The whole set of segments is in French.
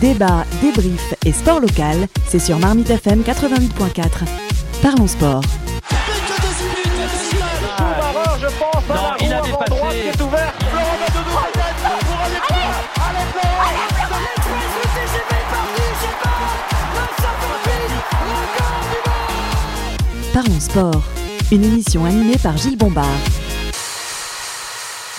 Débat, débrief et sport local, c'est sur Marmite FM 88.4. Parlons sport. Non, il. Parlons sport, une émission animée par Gilles Bombard.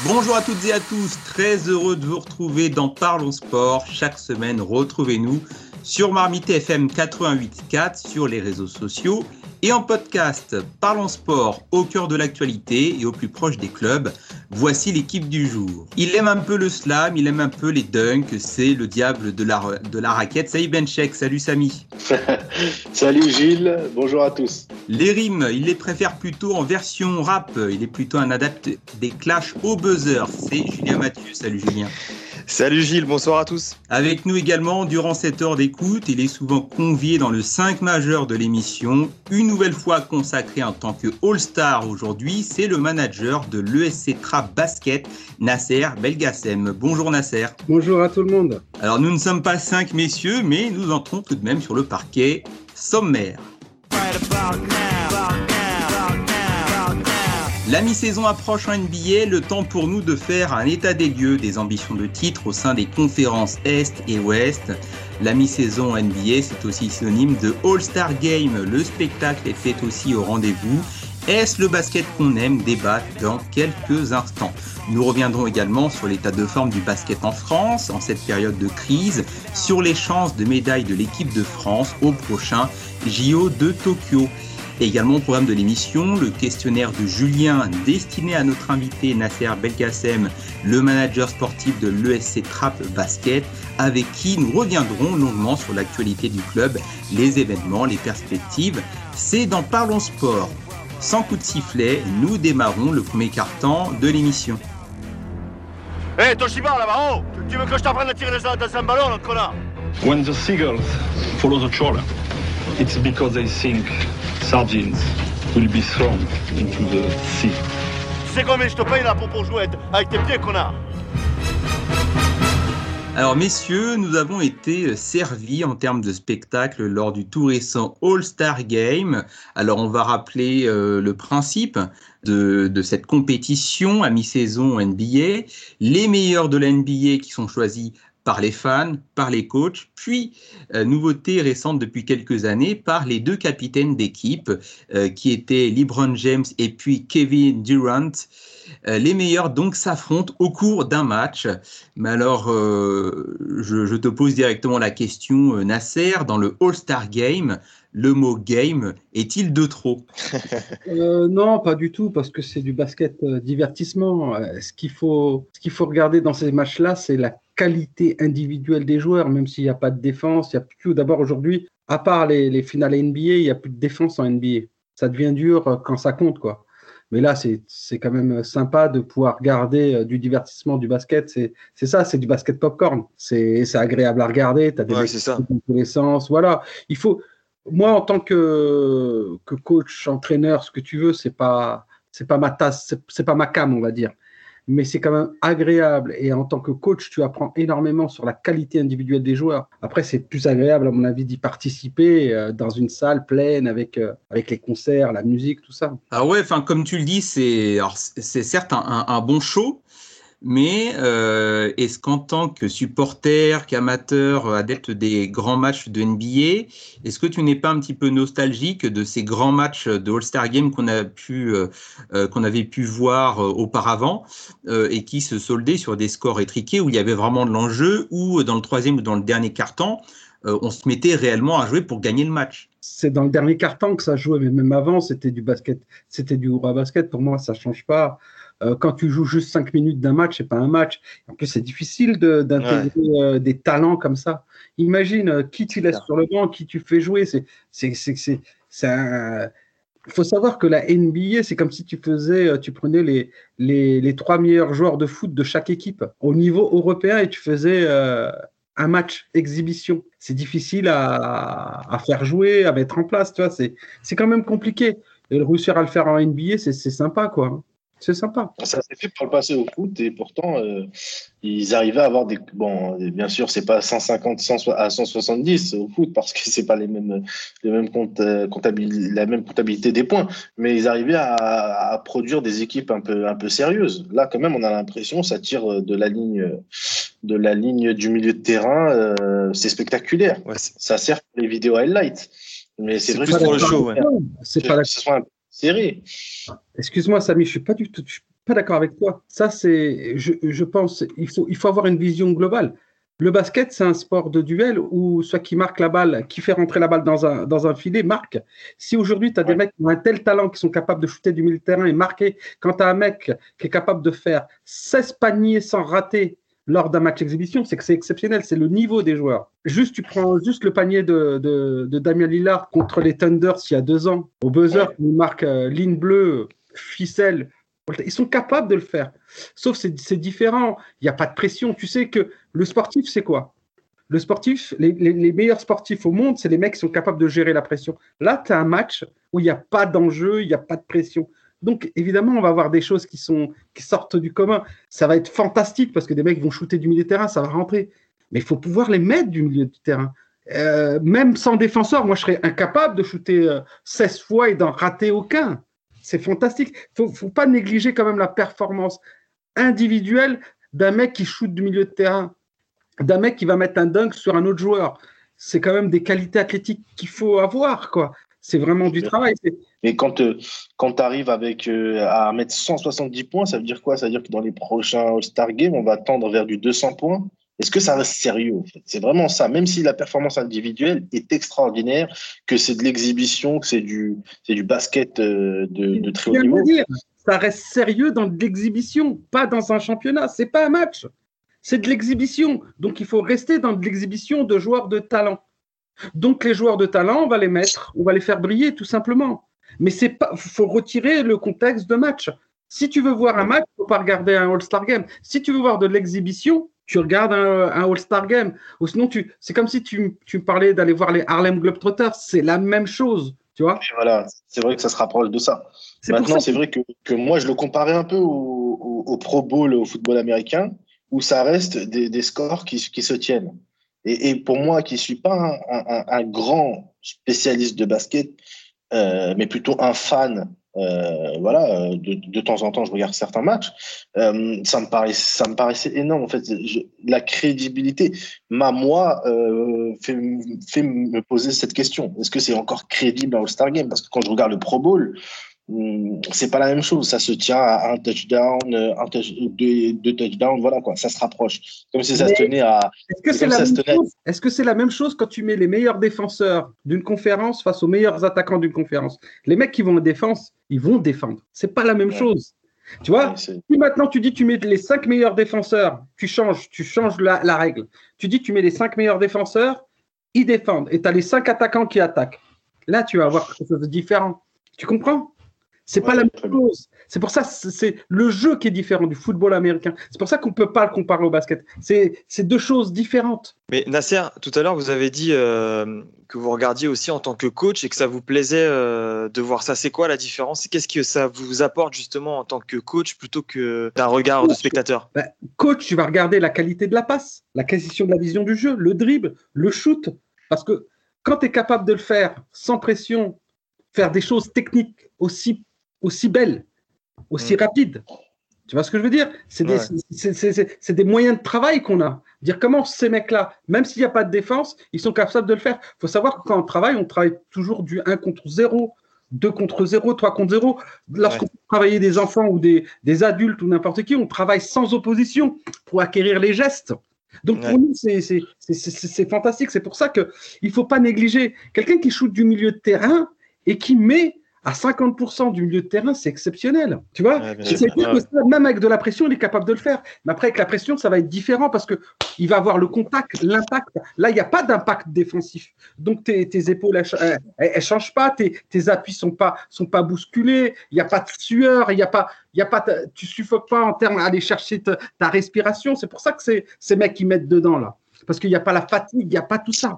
Bonjour à toutes et à tous, très heureux de vous retrouver dans Parlons Sport. Chaque semaine, retrouvez-nous sur Marmite FM 88.4 sur les réseaux sociaux et en podcast. Parlons sport au cœur de l'actualité et au plus proche des clubs. Voici l'équipe du jour. Il aime un peu le slam, il aime un peu les dunks, c'est le diable de la, de la raquette. Salut Benchek, salut Samy. salut Gilles, bonjour à tous. Les rimes, il les préfère plutôt en version rap, il est plutôt un adepte des clashs au buzzer. C'est Julien Mathieu, salut Julien. Salut Gilles, bonsoir à tous. Avec nous également, durant cette heure d'écoute, il est souvent convié dans le 5 majeur de l'émission. Une nouvelle fois consacré en tant que All-Star aujourd'hui, c'est le manager de l'ESC Trap Basket, Nasser Belgassem. Bonjour Nasser. Bonjour à tout le monde. Alors nous ne sommes pas cinq messieurs, mais nous entrons tout de même sur le parquet sommaire. La mi-saison approche en NBA, le temps pour nous de faire un état des lieux des ambitions de titre au sein des conférences Est et Ouest. La mi-saison NBA, c'est aussi synonyme de All-Star Game. Le spectacle était aussi au rendez-vous. Est-ce le basket qu'on aime? Débat dans quelques instants. Nous reviendrons également sur l'état de forme du basket en France en cette période de crise, sur les chances de médaille de l'équipe de France au prochain JO de Tokyo. Et également au programme de l'émission, le questionnaire de Julien destiné à notre invité Nasser Belkacem, le manager sportif de l'ESC Trap Basket, avec qui nous reviendrons longuement sur l'actualité du club, les événements, les perspectives. C'est dans Parlons Sport. Sans coup de sifflet, nous démarrons le premier carton de l'émission. Hé, hey, Toshiba là-bas, oh Tu veux que je t'apprenne à tirer les dans un ballon, connard? When the seagulls follow the trawler, it's because they think sardines will be thrown into the sea. Tu sais combien je te paye là pour, pour jouer avec tes pieds, connard alors messieurs, nous avons été servis en termes de spectacle lors du tout récent All-Star Game. Alors on va rappeler euh, le principe de, de, cette compétition à mi-saison NBA. Les meilleurs de la NBA qui sont choisis par les fans, par les coachs, puis euh, nouveauté récente depuis quelques années par les deux capitaines d'équipe euh, qui étaient LeBron James et puis Kevin Durant. Euh, les meilleurs donc s'affrontent au cours d'un match. Mais alors, je, te pose directement la question, Nasser, dans le All-Star Game, le mot game est-il de trop? Non, pas du tout, parce que c'est du basket divertissement. ce qu'il faut, ce qu'il faut regarder dans ces matchs-là, c'est la qualité individuelle des joueurs, même s'il n'y a pas de défense. Il y a plus d'abord aujourd'hui, à part les, finales NBA, il n'y a plus de défense en NBA. Ça devient dur euh, quand ça compte, quoi. Mais là, c'est quand même sympa de pouvoir garder euh, du divertissement du basket. C'est ça, c'est du basket popcorn. C'est agréable à regarder. Tu as des ouais, ça. dans tous les sens. Voilà. Il faut. Moi, en tant que, que coach, entraîneur, ce que tu veux, c'est pas c'est pas ma tasse, c'est pas ma cam, on va dire mais c'est quand même agréable. Et en tant que coach, tu apprends énormément sur la qualité individuelle des joueurs. Après, c'est plus agréable, à mon avis, d'y participer euh, dans une salle pleine avec, euh, avec les concerts, la musique, tout ça. Ah ouais, comme tu le dis, c'est certes un, un, bon show, mais euh, est-ce qu'en tant que supporter, qu'amateur, adepte des grands matchs de NBA, est-ce que tu n'es pas un petit peu nostalgique de ces grands matchs de All-Star Game qu'on euh, euh avait pu voir euh, auparavant euh, et qui se soldaient sur des scores étriqués où il y avait vraiment de l'enjeu, ou dans le troisième ou dans le dernier quart-temps, on se mettait réellement à jouer pour gagner le match? C'est dans le dernier quart-temps que ça jouait, mais même avant, c'était du basket, c'était du à basket. Pour moi, ça change pas. Euh, quand tu joues juste 5 minutes d'un match, c'est pas un match. En plus, c'est difficile d'intégrer euh, des talents comme ça. Imagine euh, qui tu laisses sur le banc, qui tu fais jouer. C'est, c'est, c'est, Il faut savoir que la NBA, c'est comme si tu faisais, tu prenais les, les, les, trois meilleurs joueurs de foot de chaque équipe au niveau européen et tu faisais un match exhibition. C'est difficile à, à, faire jouer, à mettre en place. Tu vois, c'est, quand même compliqué. Et réussir à le faire en NBA, c'est, c'est sympa, quoi. C'est sympa. Ça s'est fait pour le passé au foot et pourtant euh, ils arrivaient à avoir des bon bien sûr c'est pas 150 à 170 au foot parce que c'est pas les mêmes les mêmes comptes, euh, la même comptabilité des points mais ils arrivaient à, produire des équipes un peu un peu sérieuses. Là quand même on a l'impression ça tire de la ligne de la ligne du milieu de terrain euh, c'est spectaculaire. ça sert pour les vidéos highlights. Mais c'est vrai que pour le show. C'est pas la série. Excuse-moi, Samy, je suis pas du tout, suis pas d'accord avec toi. Ça, c'est, je, je, pense, il faut, il faut avoir une vision globale. Le basket, c'est un sport de duel où soit qui marque la balle, qui fait rentrer la balle dans un, dans un filet, marque. Si aujourd'hui, tu as des mecs qui ont un tel talent, qui sont capables de shooter du milieu de terrain et marquer, quand tu as un mec qui est capable de faire 16 paniers sans rater lors d'un match exhibition, c'est que c'est exceptionnel, c'est le niveau des joueurs. Juste, tu prends juste le panier de, de, Damien Lillard contre les Thunders il y a deux ans, au buzzer, il marque euh, ligne bleue, ficelle. Ils sont capables de le faire. Sauf c'est différent. Il n'y a pas de pression. Tu sais que le sportif, c'est quoi? Le sportif, les, les, meilleurs sportifs au monde, c'est les mecs qui sont capables de gérer la pression. Là, tu as un match où il n'y a pas d'enjeu, il n'y a pas de pression. Donc, évidemment, on va avoir des choses qui, sont, qui sortent du commun. Ça va être fantastique parce que des mecs vont shooter du milieu de terrain, ça va rentrer. Mais il faut pouvoir les mettre du milieu du terrain. Euh, même sans défenseur, moi, je serais incapable de shooter 16 euh, fois et d'en rater aucun. C'est fantastique. Il ne faut pas négliger quand même la performance individuelle d'un mec qui shoot du milieu de terrain, d'un mec qui va mettre un dunk sur un autre joueur. C'est quand même des qualités athlétiques qu'il faut avoir, quoi. C'est vraiment du travail. Mais quand, euh, quand tu arrives avec, euh, à mettre 170 points, ça veut dire quoi? Ça veut dire que dans les prochains All-Star Games, on va tendre vers du 200 points? Est-ce que ça reste sérieux C'est vraiment ça. Même si la performance individuelle est extraordinaire, que c'est de l'exhibition, que c'est du, du basket euh, de, très haut niveau. Dire, ça reste sérieux dans de l'exhibition, pas dans un championnat. C'est pas un match. C'est de l'exhibition. Donc il faut rester dans de l'exhibition de joueurs de talent. Donc les joueurs de talent, on va les mettre, on va les faire briller tout simplement. Mais c'est pas, faut retirer le contexte de match. Si tu veux voir un match, faut pas regarder un All-Star Game. Si tu veux voir de l'exhibition, tu regardes un, All-Star Game. Ou sinon, tu, c'est comme si tu, tu parlais d'aller voir les Harlem Globetrotters. C'est la même chose, tu vois. voilà, c'est vrai que ça se rapproche de ça. Maintenant, c'est vrai que, que, moi, je le comparais un peu au, au, Pro Bowl, au football américain, où ça reste des, des scores qui, qui se tiennent. Et, et, pour moi, qui suis pas un, un, un grand spécialiste de basket, euh, mais plutôt un fan. Euh, voilà, de, de, temps en temps, je regarde certains matchs. Euh, ça me paraît, ça me paraissait énorme. En fait, la crédibilité m'a moi euh, fait, fait, me poser cette question. Est-ce que c'est encore crédible à All-Star Game? Parce que quand je regarde le Pro Bowl, c'est pas la même chose. Ça se tient à un touchdown, euh, un deux, touchdowns, voilà quoi. Ça se rapproche. Comme si ça se tenait à. Est-ce que c'est la, même chose? Est-ce que c'est la même chose quand tu mets les meilleurs défenseurs d'une conférence face aux meilleurs attaquants d'une conférence? Les mecs qui vont en défense, ils vont défendre. C'est pas la même chose. Tu vois, si maintenant tu dis tu mets les cinq meilleurs défenseurs, tu changes, tu changes la, la règle. Tu dis tu mets les cinq meilleurs défenseurs, ils défendent, et tu as les cinq attaquants qui attaquent. Là, tu vas avoir quelque chose de différent. Tu comprends? C'est pas la même chose. C'est pour ça c'est le jeu qui est différent du football américain. C'est pour ça qu'on peut pas le comparer au basket. C'est deux choses différentes. Mais Nasser, tout à l'heure, vous avez dit euh, que vous regardiez aussi en tant que coach et que ça vous plaisait euh, de voir ça. C'est quoi la différence? Qu'est-ce que ça vous apporte justement en tant que coach plutôt que d'un regard de spectateur? Bah, Coach, tu vas regarder la qualité de la passe, la question de la vision du jeu, le dribble, le shoot. Parce que quand tu es capable de le faire sans pression, faire des choses techniques aussi aussi belle, aussi mm. rapide. Tu vois ce que je veux dire? C'est des, des, moyens de travail qu'on a. Dire comment ces mecs-là, même s'il n'y a pas de défense, ils sont capables de le faire. Il faut savoir que quand on travaille, on travaille toujours du 1 contre 0, 2 contre 0, 3 contre 0. Lorsqu'on travaille des enfants ou des, des adultes ou n'importe qui, on travaille sans opposition pour acquérir les gestes. Donc pour nous, c'est fantastique. C'est pour ça qu'il ne faut pas négliger quelqu'un qui shoot du milieu de terrain et qui met à 50% du milieu de terrain, c'est exceptionnel. Tu vois C'est que même avec de la pression, il est capable de le faire. Mais après, avec la pression, ça va être différent parce qu'il va avoir le contact, l'impact. Là, il n'y a pas d'impact défensif. Donc, tes, épaules, elles ne changent pas, tes, appuis ne sont pas, sont pas bousculés, il n'y a pas de sueur, il y a pas, il y a pas, tu suffoques pas en termes d'aller chercher ta, respiration. C'est pour ça que ces mecs qui mettent dedans, là. Parce qu'il n'y a pas la fatigue, il n'y a pas tout ça.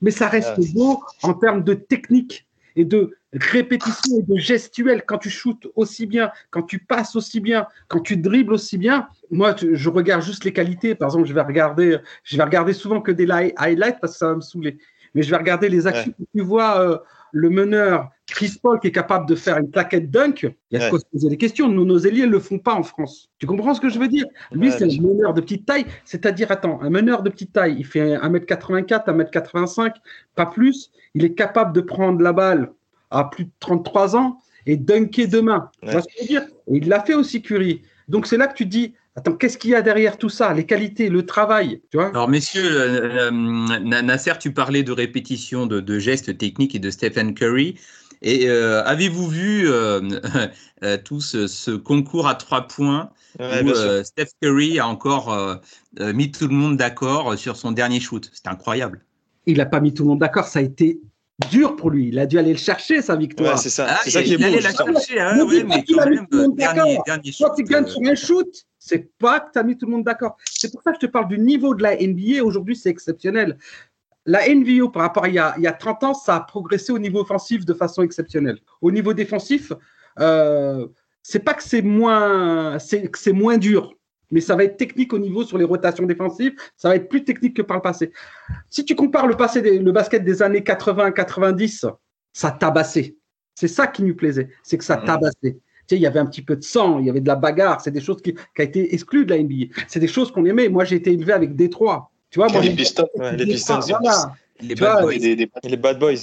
Mais ça reste beau en termes de technique et de répétition et de gestuelle. Quand tu shootes aussi bien, quand tu passes aussi bien, quand tu dribbles aussi bien, moi, je regarde juste les qualités. Par exemple, je vais regarder, je vais regarder souvent que des highlights parce que ça va me saouler. Mais je vais regarder les actions. Tu vois euh, le meneur Chris Paul qui est capable de faire une plaquette dunk. Il y a ce se poser des questions. Nous, nos ailiers ne le font pas en France. Tu comprends ce que je veux dire? Lui, c'est un meneur de petite taille. C'est-à-dire, attends, un meneur de petite taille, il fait 1m84, 1m85, pas plus. Il est capable de prendre la balle à plus de 33 ans et dunker demain. Tu vois ce que je veux dire? Et il l'a fait aussi, Curry. Donc, c'est là que tu dis, Attends, qu'est-ce qu'il y a derrière tout ça? Les qualités, le travail, tu vois? Alors, messieurs, euh, euh, Nasser, tu parlais de répétition de, gestes techniques et de Stephen Curry. Et euh, avez-vous vu tout ce, concours à trois points où Steph Curry a encore mis tout le monde d'accord sur son dernier shoot? C'est incroyable. Il n'a pas mis tout le monde d'accord, ça a été dur pour lui. Il a dû aller le chercher, sa victoire. c'est ça, ah, c'est ça qui est beau. Il la chercher, hein, mais quand même, dernier, dernier shoot, Quand tu gagnes sur un shoot, c'est pas que tu as mis tout le monde d'accord. C'est pour ça que je te parle du niveau de la NBA. Aujourd'hui, c'est exceptionnel. La NBA, par rapport à il y, a, il y, a, 30 ans, ça a progressé au niveau offensif de façon exceptionnelle. Au niveau défensif, euh, c'est pas que c'est moins, c'est, c'est moins dur, mais ça va être technique au niveau sur les rotations défensives. Ça va être plus technique que par le passé. Si tu compares le passé, le basket des années 80-90, ça tabassé. C'est ça qui nous plaisait, c'est que ça mmh. tabassait il y avait un petit peu de sang, il y avait de la bagarre. C'est des choses qui, ont été exclues de la NBA. C'est des choses qu'on aimait. Moi, j'ai été élevé avec Détroit. Tu vois, moi, les Pistons. les Pistons. Les bad, boys. les bad boys.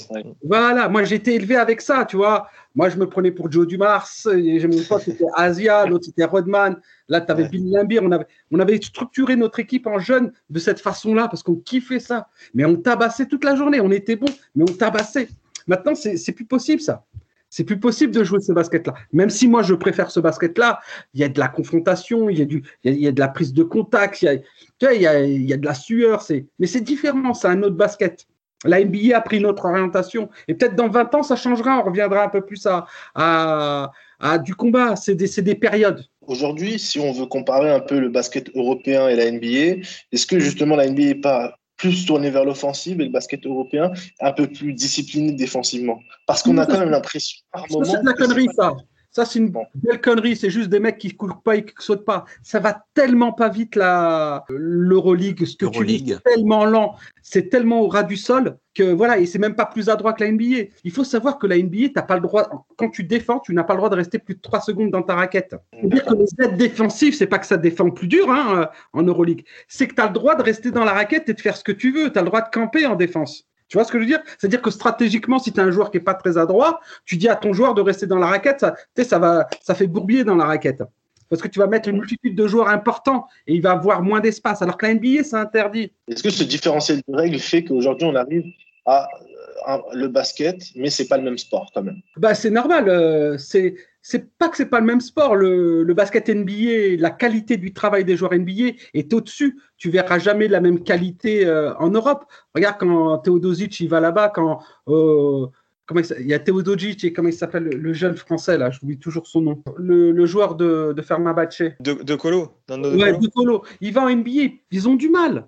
Voilà, moi j'ai été élevé avec ça, tu vois. Moi je me prenais pour Joe Dumars, mon pote c'était Asia, l'autre c'était Rodman, là tu avais Billy Lambier. On avait, on avait structuré notre équipe en jeune de cette façon-là parce qu'on kiffait ça. Mais on tabassait toute la journée, on était bon, mais on tabassait. Maintenant c'est plus possible ça. C'est plus possible de jouer ce basket-là. Même si moi, je préfère ce basket-là, il y a de la confrontation, il y a, y a, de la prise de contact, il y a, y a, de la sueur. Mais c'est différent, c'est un autre basket. La NBA a pris notre orientation. Et peut-être dans 20 ans, ça changera. On reviendra un peu plus à, à, à du combat. C'est des, des périodes. Aujourd'hui, si on veut comparer un peu le basket européen et la NBA, est-ce que justement la NBA n'est pas plus tourné vers l'offensive et le basket européen un peu plus discipliné défensivement. Parce qu'on a quand même l'impression par moment. C'est de la connerie, ça. Ça, c'est une belle connerie. C'est juste des mecs qui ne courent pas et qui ne sautent pas. Ça va tellement pas vite, l'Euroleague. Ce que tu dis, tellement lent. C'est tellement au ras du sol que voilà. Et c'est même pas plus adroit que la NBA. Il faut savoir que la NBA, t'as pas le droit, quand tu défends, tu n'as pas le droit de rester plus de 3 secondes dans ta raquette. C'est-à-dire que les aides défensives, c'est pas que ça défend plus dur hein, en Euroleague. C'est que tu as le droit de rester dans la raquette et de faire ce que tu veux. Tu as le droit de camper en défense. Tu vois ce que je veux dire? C'est-à-dire que stratégiquement, si tu as un joueur qui n'est pas très adroit, tu dis à ton joueur de rester dans la raquette, ça, ça, ça fait bourbier dans la raquette. Parce que tu vas mettre une multitude de joueurs importants et il va avoir moins d'espace. Alors que la NBA, c'est interdit. Est-ce que ce différentiel de règles fait qu'aujourd'hui, on arrive à le basket, mais c'est pas le même sport quand même. Bah, c'est normal. Euh, c'est c'est pas que c'est pas le même sport. Le, le, basket NBA, la qualité du travail des joueurs NBA est au-dessus. Tu verras jamais la même qualité euh, en Europe. Regarde quand Teodosic il va là-bas, quand euh, comment il, y a Teodosic et comment il s'appelle le jeune français là, j'oublie toujours son nom. Le, le joueur de, de Fermabache. De, de Colo. ouais, de Colo. Il va en NBA, ils ont du mal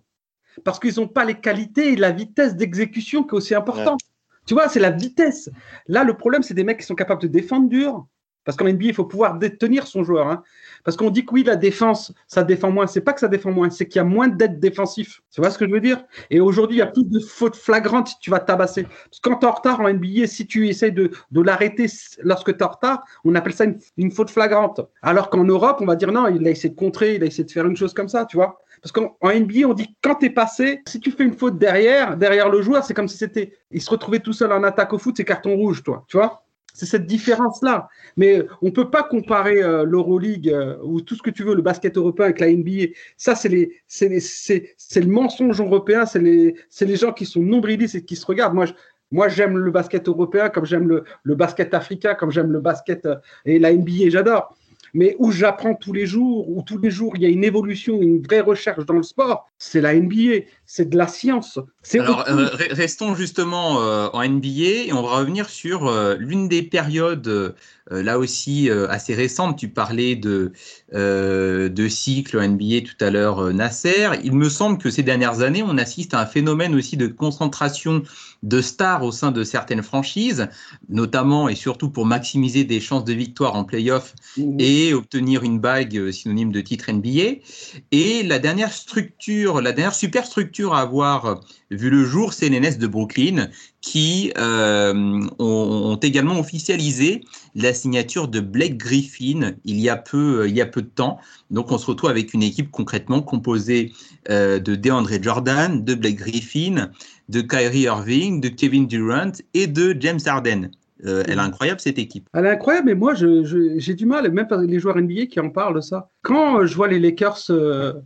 parce qu'ils n'ont pas les qualités et la vitesse d'exécution qui est aussi important. Tu vois, c'est la vitesse. Là, le problème, c'est des mecs qui sont capables de défendre dur. Parce qu'en NBA, il faut pouvoir détenir son joueur. Hein. Parce qu'on dit que oui, la défense, ça défend moins. C'est pas que ça défend moins, c'est qu'il y a moins d'aide défensif. Tu vois ce que je veux dire? Et aujourd'hui, il y a plus de fautes flagrantes si tu vas tabasser. Parce que quand tu es en retard en NBA, si tu essaies de, de l'arrêter lorsque tu es en retard, on appelle ça une, une faute flagrante. Alors qu'en Europe, on va dire non, il a essayé de contrer, il a essayé de faire une chose comme ça, tu vois parce qu'en NBA, on dit quand tu es passé, si tu fais une faute derrière, derrière le joueur, c'est comme si c'était. Il se retrouvait tout seul en attaque au foot, c'est carton rouge, toi. Tu vois? C'est cette différence-là. Mais on ne peut pas comparer euh, l'Euroleague euh, ou tout ce que tu veux, le basket européen avec la NBA. Ça, c'est le mensonge européen, c'est les, les gens qui sont nombrilistes et qui se regardent. Moi, moi, j'aime le basket européen comme j'aime le, le, basket africain, comme j'aime le basket euh, et la NBA, j'adore mais où j'apprends tous les jours, où tous les jours il y a une évolution, une vraie recherche dans le sport, c'est la NBA, c'est de la science. Alors, euh, restons justement euh, en NBA et on va revenir sur euh, l'une des périodes, là aussi assez récentes. Tu parlais de, de cycle NBA tout à l'heure, Nasser. Il me semble que ces dernières années, on assiste à un phénomène aussi de concentration de stars au sein de certaines franchises, notamment et surtout pour maximiser des chances de victoire en playoff mmh. et obtenir une bague synonyme de titre NBA. Et la dernière structure, la dernière superstructure à avoir euh, vu le jour, c'est les Nets de Brooklyn qui euh, ont, également officialisé la signature de Blake Griffin il y a peu, euh, il y a peu de temps. Donc on se retrouve avec une équipe concrètement composée de DeAndre Jordan, de Blake Griffin, de Kyrie Irving, de Kevin Durant et de James Harden. Euh, elle est incroyable cette équipe. Elle est incroyable, mais moi j'ai du mal, même les joueurs NBA qui en parlent ça. Quand euh, je vois les Lakers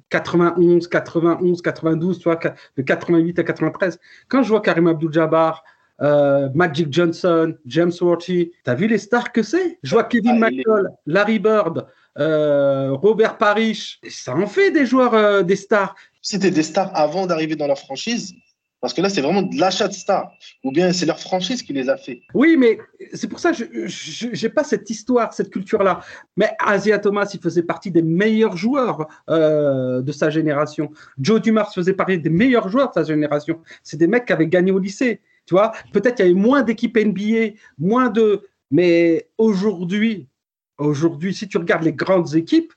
91, 91, 92, tu vois, de 88 à 93, quand je vois Karim Abdul-Jabbar, euh, Magic Johnson, James Worthy, t'as vu les stars que c'est? Je vois Kevin ah, McCall, Larry Bird, Robert Parrish, ça en fait des joueurs, des stars. C'était des stars avant d'arriver dans la franchise. Parce que là, c'est vraiment de l'achat de stars. Ou bien c'est leur franchise qui les a fait. Oui, mais c'est pour ça que je n'ai pas cette histoire, cette culture-là. Mais Asia Thomas, il faisait partie des meilleurs joueurs euh, de sa génération. Joe Dumars faisait partie des meilleurs joueurs de sa génération. C'est des mecs qui avaient gagné au lycée. Tu vois, peut-être il y avait moins d'équipes NBA, moins de. Mais aujourd'hui, aujourd'hui, si tu regardes les grandes équipes,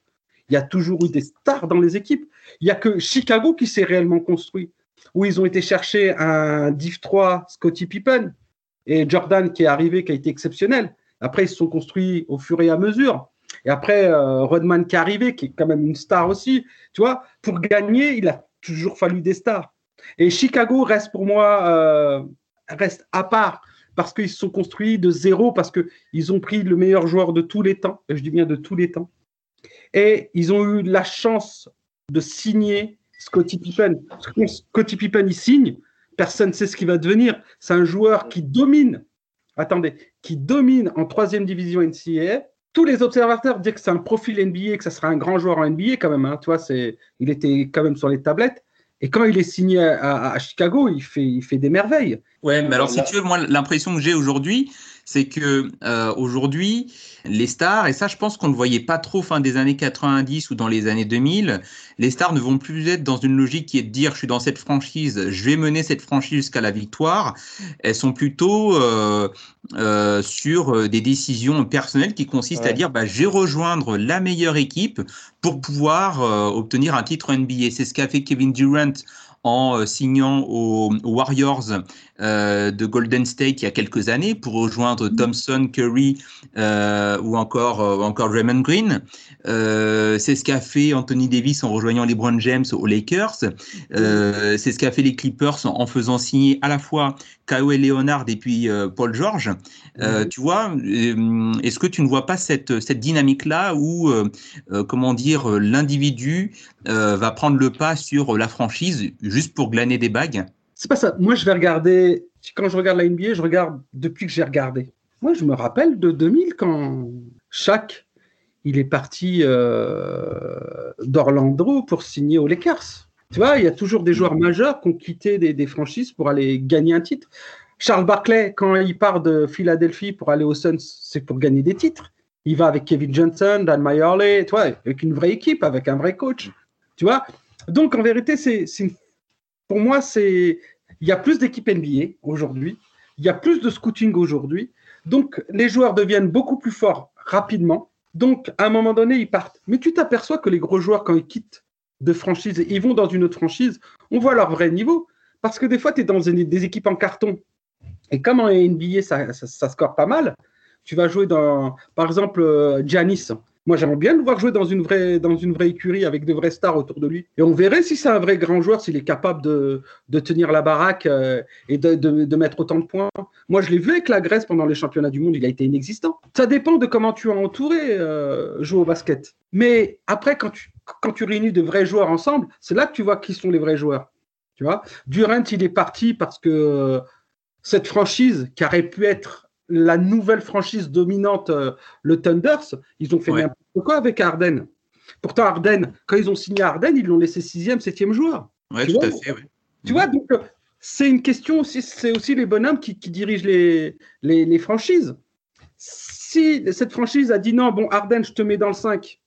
il y a toujours eu des stars dans les équipes. Il n'y a que Chicago qui s'est réellement construit où ils ont été chercher un Div 3 Scotty Pippen et Jordan qui est arrivé, qui a été exceptionnel. Après, ils se sont construits au fur et à mesure. Et après, euh, Rodman qui est arrivé, qui est quand même une star aussi. Tu vois, pour gagner, il a toujours fallu des stars. Et Chicago reste pour moi, euh, reste à part parce qu'ils se sont construits de zéro, parce qu'ils ont pris le meilleur joueur de tous les temps, et je dis bien de tous les temps. Et ils ont eu la chance de signer Scotty Pippen. Scotty Pippen, il signe, personne ne sait ce qu'il va devenir. C'est un joueur qui domine, attendez, qui domine en troisième division NCAA. Tous les observateurs disent que c'est un profil NBA, que ça sera un grand joueur en NBA quand même. Hein. Tu il était quand même sur les tablettes. Et quand il est signé à, Chicago, il fait, il fait des merveilles. Ouais, mais alors si tu veux, moi, l'impression que j'ai aujourd'hui, c'est que euh, aujourd'hui, les stars, et ça je pense qu'on ne voyait pas trop fin des années 90 ou dans les années 2000, les stars ne vont plus être dans une logique qui est de dire je suis dans cette franchise, je vais mener cette franchise jusqu'à la victoire. Elles sont plutôt euh, euh, sur des décisions personnelles qui consistent à dire bah, je vais rejoindre la meilleure équipe pour pouvoir obtenir un titre NBA. C'est ce qu'a fait Kevin Durant en signant aux, Warriors de Golden State il y a quelques années pour rejoindre mm. Thompson, Curry euh, ou encore, encore Raymond Green. c'est ce qu'a fait Anthony Davis en rejoignant LeBron James aux Lakers. c'est ce qu'a fait les Clippers en, faisant signer à la fois Kawhi Leonard et puis Paul George. Mm. Tu vois, est-ce que tu ne vois pas cette, cette dynamique-là où, comment dire, l'individu va prendre le pas sur la franchise juste pour glaner des bagues? C'est pas ça. Moi, je vais regarder. Quand je regarde la NBA, je regarde depuis que j'ai regardé. Moi, je me rappelle de 2000 quand Shaq, il est parti euh, d'Orlando pour signer aux Lakers. Tu vois, il y a toujours des joueurs majeurs qui ont quitté des, franchises pour aller gagner un titre. Charles Barkley, quand il part de Philadelphie pour aller aux Suns, c'est pour gagner des titres. Il va avec Kevin Johnson, Dan Mayerley, tu vois, avec une vraie équipe, avec un vrai coach. Tu vois? Donc, en vérité, c'est pour moi, c'est il y a plus d'équipes NBA aujourd'hui, il y a plus de scouting aujourd'hui, donc les joueurs deviennent beaucoup plus forts rapidement. Donc, à un moment donné, ils partent. Mais tu t'aperçois que les gros joueurs, quand ils quittent de franchise, ils vont dans une autre franchise, on voit leur vrai niveau. Parce que des fois, tu es dans des équipes en carton. Et comme en NBA, ça, ça, score pas mal, tu vas jouer dans, par exemple, euh, Giannis. Moi, j'aimerais bien le voir jouer dans une, vraie, dans une vraie écurie avec de vrais stars autour de lui. Et on verrait si c'est un vrai grand joueur, s'il est capable de, de, tenir la baraque euh, et de, de, mettre autant de points. Moi, je l'ai vu avec la Grèce pendant les championnats du monde, il a été inexistant. Ça dépend de comment tu as entouré euh, jouer au basket. Mais après, quand tu, quand tu réunis de vrais joueurs ensemble, c'est là que tu vois qui sont les vrais joueurs. Tu vois? Durant, il est parti parce que euh, cette franchise qui aurait pu être la nouvelle franchise dominante, euh, le Thunders, ils ont fait n'importe quoi avec Arden. Pourtant, Arden, quand ils ont signé Arden, ils l'ont laissé sixième, septième joueur. Oui, tout à fait. Tu vois, donc c'est une question aussi, c'est aussi les bonhommes qui, dirigent les, les, franchises. Si cette franchise a dit non, bon, Arden, je te mets dans le 5,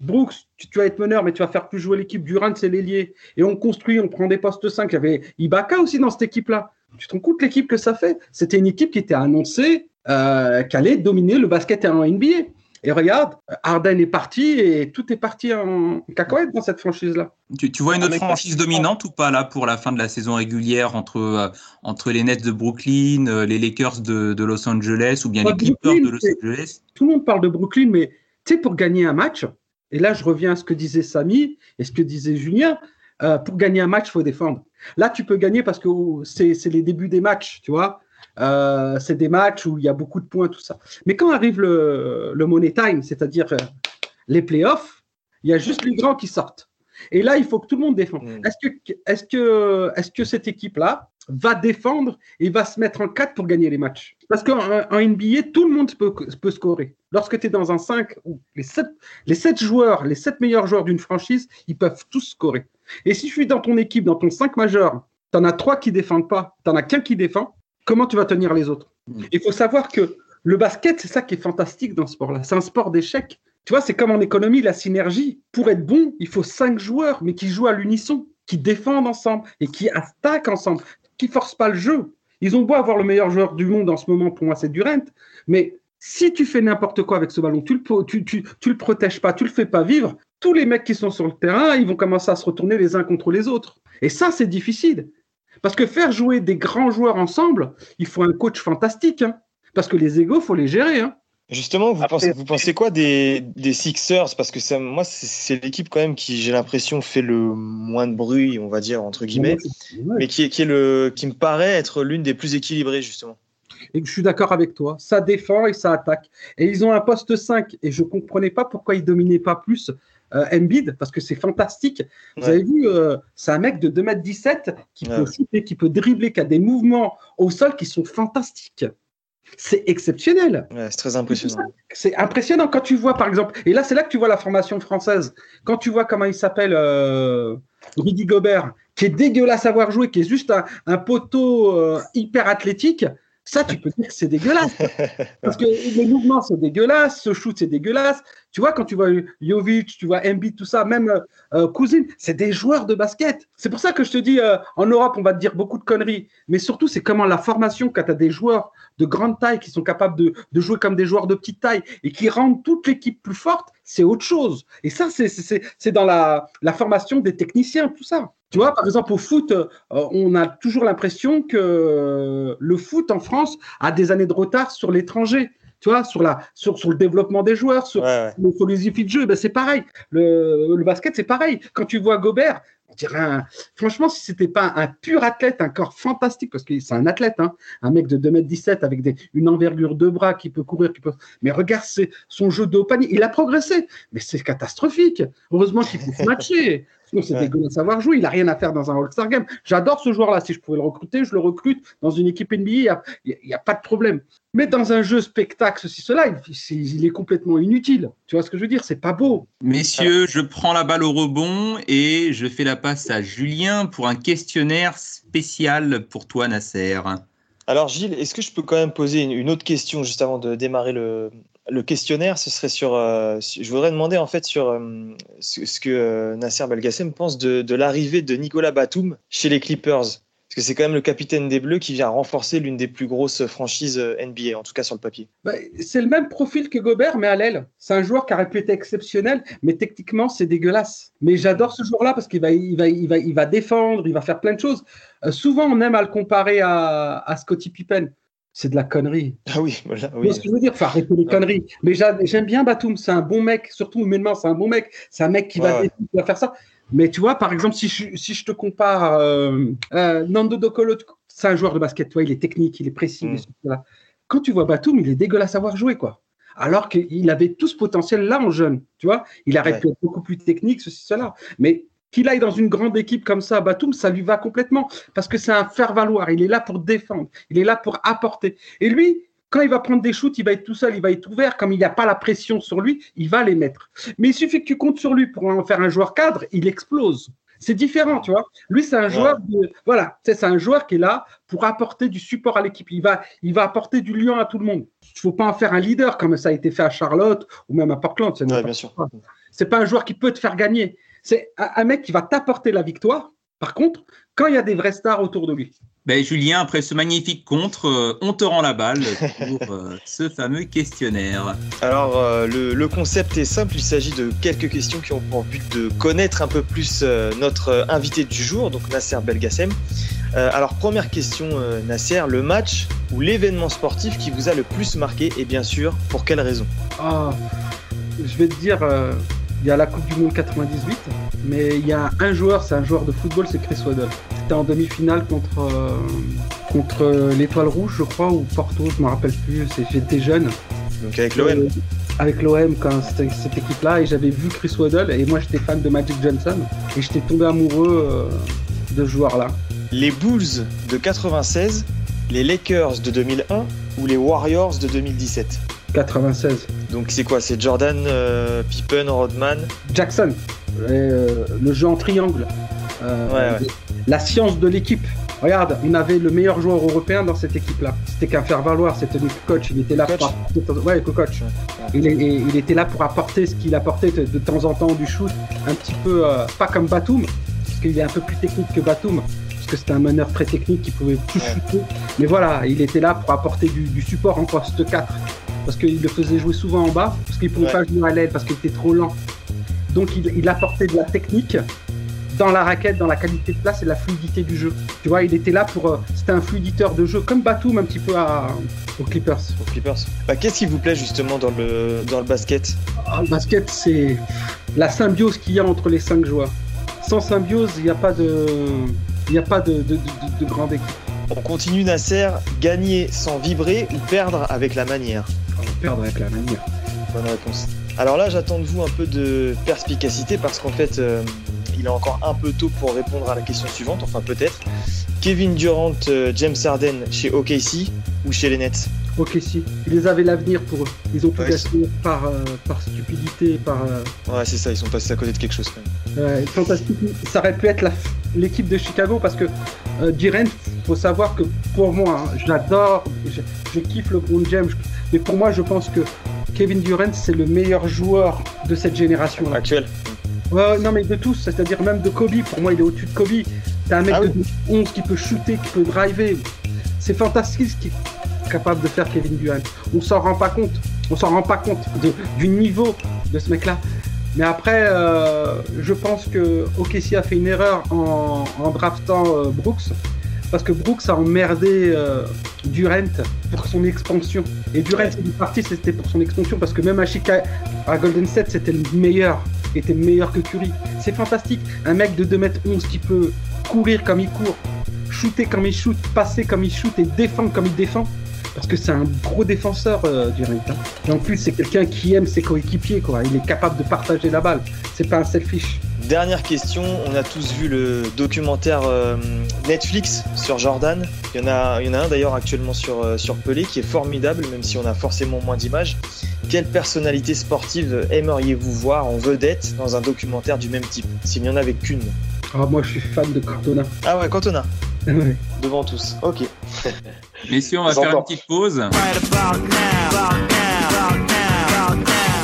Brooks, tu, vas être meneur, mais tu vas faire plus jouer l'équipe. Durant, c'est l'ailier. Et on construit, on prend des postes 5. Il y avait Ibaka aussi dans cette équipe-là. Tu te rends compte l'équipe que ça fait? C'était une équipe qui était annoncée euh, qu'elle allait dominer le basket en NBA. Et regarde, Arden est parti et tout est parti en cacahuète dans cette franchise-là. Tu, vois une autre franchise dominante ou pas là pour la fin de la saison régulière entre, euh, entre les Nets de Brooklyn, euh, les Lakers de, Los Angeles ou bien les Clippers de Los Angeles? Tout le monde parle de Brooklyn, mais tu sais, pour gagner un match, et là je reviens à ce que disait Samy et ce que disait Julien, euh, pour gagner un match, il faut défendre. Là, tu peux gagner parce que c'est les débuts des matchs, tu vois. Euh, c'est des matchs où il y a beaucoup de points, tout ça. Mais quand arrive le, le money time, c'est-à-dire euh, les playoffs, il y a juste les grands qui sortent. Et là, il faut que tout le monde défende. Mm. Est-ce que, est que, est que cette équipe-là va défendre et va se mettre en 4 pour gagner les matchs Parce qu'en NBA, tout le monde peut, peut scorer. Lorsque tu es dans un 5, les 7, les 7 joueurs, les 7 meilleurs joueurs d'une franchise, ils peuvent tous scorer. Et si je suis dans ton équipe, dans ton 5 majeur, tu en as 3 qui défendent pas, tu n'en as qu'un qui défend, comment tu vas tenir les autres? Mm. Il faut savoir que le basket, c'est ça qui est fantastique dans ce sport-là. C'est un sport d'échecs. Tu vois, c'est comme en économie, la synergie. Pour être bon, il faut cinq joueurs, mais qui jouent à l'unisson, qui défendent ensemble et qui attaquent ensemble, qui forcent pas le jeu. Ils ont beau avoir le meilleur joueur du monde en ce moment, pour moi, c'est Durant, mais si tu fais n'importe quoi avec ce ballon, tu le, le protèges pas, tu le fais pas vivre, tous les mecs qui sont sur le terrain, ils vont commencer à se retourner les uns contre les autres. Et ça, c'est difficile. Parce que faire jouer des grands joueurs ensemble, il faut un coach fantastique. Hein. Parce que les égaux, faut les gérer. Hein. Justement, vous, pensez, vous pensez quoi des, des Sixers? Parce que ça, moi, c'est l'équipe quand même qui, j'ai l'impression, fait le moins de bruit, on va dire, entre guillemets, mais qui, qui, est le, qui me paraît être l'une des plus équilibrées, justement. Et je suis d'accord avec toi. Ça défend et ça attaque. Et ils ont un poste 5. Et je ne comprenais pas pourquoi ils dominaient pas plus euh, Embiid, parce que c'est fantastique. Vous avez vu, euh, c'est un mec de 2m17 qui peut shooter, qui peut dribbler, qui a des mouvements au sol qui sont fantastiques. C'est exceptionnel. c'est très impressionnant. C'est impressionnant quand tu vois, par exemple, et là, c'est là que tu vois la formation française. Quand tu vois comment il s'appelle, euh, Rudy Gobert, qui est dégueulasse à voir jouer, qui est juste un, poteau euh, hyper athlétique, ça, tu peux dire que c'est dégueulasse. Parce que les mouvements, c'est dégueulasse, ce shoot, c'est dégueulasse. Tu vois, quand tu vois Jovic, tu vois Embiid, tout ça, même euh, Cousine, c'est des joueurs de basket. C'est pour ça que je te dis, euh, en Europe, on va te dire beaucoup de conneries. Mais surtout, c'est comment la formation, quand tu as des joueurs de grande taille qui sont capables de, jouer comme des joueurs de petite taille et qui rendent toute l'équipe plus forte, c'est autre chose. Et ça, c'est dans la, la formation des techniciens, tout ça. Tu vois, par exemple, au foot, euh, on a toujours l'impression que le foot en France a des années de retard sur l'étranger. Tu vois, sur, la, sur, sur le développement des joueurs, sur ouais, ouais. philosophie de jeu, ben c'est pareil. Le, le basket, c'est pareil. Quand tu vois Gobert, on dirait un... Franchement, si c'était pas un pur athlète, un corps fantastique, parce que c'est un athlète, hein, un mec de 2m17 avec des, une envergure de bras qui peut courir, qui peut... mais regarde son jeu de haut panier, il a progressé, mais c'est catastrophique. Heureusement qu'il peut se matcher. Sinon, c'est ouais. dégueulasse savoir jouer. Il n'a rien à faire dans un All-Star Game. J'adore ce joueur-là. Si je pouvais le recruter, je le recrute dans une équipe NBA. Il n'y a, a, pas de problème. Mais dans un jeu spectacle, ceci, cela, il, il, est complètement inutile. Tu vois ce que je veux dire? C'est pas beau. Messieurs, je prends la balle au rebond et je fais la passe à Julien pour un questionnaire spécial pour toi, Nasser. Alors Gilles, est-ce que je peux quand même poser une, autre question juste avant de démarrer le, le questionnaire, ce serait sur. Euh, je voudrais demander en fait sur euh, ce, que euh, Nasser Belgassem pense de, l'arrivée de Nicolas Batum chez les Clippers. Parce que c'est quand même le capitaine des Bleus qui vient renforcer l'une des plus grosses franchises NBA, en tout cas sur le papier. Bah, c'est le même profil que Gobert, mais à l'aile. C'est un joueur qui aurait pu être exceptionnel, mais techniquement, c'est dégueulasse. Mais j'adore ce joueur-là parce qu'il va, il va, il va, il va défendre, il va faire plein de choses. Euh, souvent, on aime à le comparer à, à Scottie Pippen c'est de la connerie. Ah oui, voilà. Oui. ce que je veux dire, faut arrêter les conneries. Mais j'aime bien Batum, c'est un bon mec, surtout humainement, c'est un bon mec. C'est un mec qui va, ouais. qui va faire ça. Mais tu vois, par exemple, si je, si je te compare euh, euh, Nando Docolo, c'est un joueur de basket, toi, il est technique, il est précis. Mm. Quand tu vois Batum, il est dégueulasse à savoir jouer, quoi. Alors qu'il avait tout ce potentiel-là en jeune, tu vois. Il aurait ouais. pu être beaucoup plus technique, ceci, cela. Mais qu'il aille dans une grande équipe comme ça, Batum, ça lui va complètement parce que c'est un faire-valoir. Il est là pour défendre, il est là pour apporter. Et lui, quand il va prendre des shoots, il va être tout seul, il va être ouvert. Comme il n'y a pas la pression sur lui, il va les mettre. Mais il suffit que tu comptes sur lui pour en faire un joueur cadre, il explose. C'est différent, tu vois. Lui, c'est un joueur de, voilà, c'est un joueur qui est là pour apporter du support à l'équipe. Il va, il va apporter du lien à tout le monde. Il faut pas en faire un leader comme ça a été fait à Charlotte ou même à Portland. C'est. C'est pas un joueur qui peut te faire gagner. C'est un mec qui va t'apporter la victoire. Par contre, quand il y a des vrais stars autour de lui. Ben, Julien, après ce magnifique contre, euh, on te rend la balle pour euh, ce fameux questionnaire. Alors, euh, le, concept est simple. Il s'agit de quelques questions qui ont pour but de connaître un peu plus notre invité du jour, donc Nasser Belgassem. alors, première question, Nasser, le match ou l'événement sportif qui vous a le plus marqué? Et bien sûr, pour quelle raison? Ah, Je vais te dire, il y a la Coupe du Monde 98, mais il y a un joueur, c'est un joueur de football, c'est Chris Waddle. C'était en demi-finale contre, euh, contre l'Étoile Rouge, je crois, ou Porto, je ne me rappelle plus, j'étais jeune. Donc avec l'OM euh, Avec l'OM, quand c'était cette équipe-là, et j'avais vu Chris Waddle, et moi j'étais fan de Magic Johnson, et j'étais tombé amoureux euh, de ce joueur-là. Les Bulls de 96, les Lakers de 2001 ou les Warriors de 2017 96. Donc c'est quoi? C'est Jordan, euh, Pippen, Rodman? Jackson. Euh, le jeu en triangle. Euh, la science de l'équipe. Regarde, on avait le meilleur joueur européen dans cette équipe-là. C'était qu'un faire valoir, c'était le coach. Il était là pour ouais, coach. Il, il, était là pour apporter ce qu'il apportait de, temps en temps du shoot, un petit peu pas comme Batum, parce qu'il est un peu plus technique que Batum, parce que c'était un meneur très technique qui pouvait tout shooter. Mais voilà, il était là pour apporter du, du support en poste 4 parce qu'il le faisait jouer souvent en bas, parce qu'il ne pouvait pas jouer à l'aile, parce qu'il était trop lent. Donc il, apportait de la technique dans la raquette, dans la qualité de place et la fluidité du jeu. Tu vois, il était là pour. Euh, c'était un fluiditeur de jeu, comme Batum un petit peu à, aux Clippers. Aux Clippers. Bah, Qu'est-ce qui vous plaît justement dans le, dans le basket? Ah, Le basket, c'est la symbiose qu'il y a entre les cinq joueurs. Sans symbiose, il n'y a pas de, il a pas de, de, de grande équipe. On continue Nasser, gagner sans vibrer ou perdre avec la manière? Perdre avec la manière. Bonne réponse. Alors là, j'attends de vous un peu de perspicacité parce qu'en fait, euh, il est encore un peu tôt pour répondre à la question suivante, enfin peut-être. Kevin Durant, euh, James Harden chez OKC ou chez les Nets? OKC. Ils avaient l'avenir pour eux. Ils ont tout ouais, par, euh, par stupidité, par. Ouais, c'est ça, ils sont passés à côté de quelque chose quand même. fantastique. Ça aurait pu être l'équipe de Chicago parce que Durant, il faut savoir que pour moi, hein, j'adore, je, je, kiffe le Brown James. Mais pour moi, je pense que Kevin Durant, c'est le meilleur joueur de cette génération. -là. Actuelle Non, mais de tous, c'est-à-dire même de Kobe. Pour moi, il est au-dessus de Kobe. C'est un mec ah de 11 qui peut shooter, qui peut driver. C'est fantastique ce qu'il est capable de faire Kevin Durant. On s'en rend pas compte. On s'en rend pas compte du niveau de ce mec-là. Mais après, euh, je pense que OKC a fait une erreur en, draftant euh, Brooks parce que Brooks a emmerdé euh, Durant pour son expansion. Et Durant est parti, c'était pour son expansion parce que même à Chicago, à Golden State, c'était le meilleur, était meilleur que Curry. C'est fantastique. Un mec de 2m11 qui peut courir comme il court, shooter comme il shoot, passer comme il shoot et défendre comme il défend. Parce que c'est un gros défenseur, euh, Durant. Hein. Et en plus, c'est quelqu'un qui aime ses coéquipiers, quoi. Il est capable de partager la balle. C'est pas un selfish. Dernière question, on a tous vu le documentaire euh, Netflix sur Jordan. Il y en a, il y en a un d'ailleurs actuellement sur, euh, sur Pelé qui est formidable, même si on a forcément moins d'images. Quelle personnalité sportive aimeriez-vous voir en vedette dans un documentaire du même type, s'il n'y en avait qu'une? Ah, Moi je suis fan de Cantona. Ah ouais, Cantona. Devant tous, ok. Messieurs, on va faire une petite pause.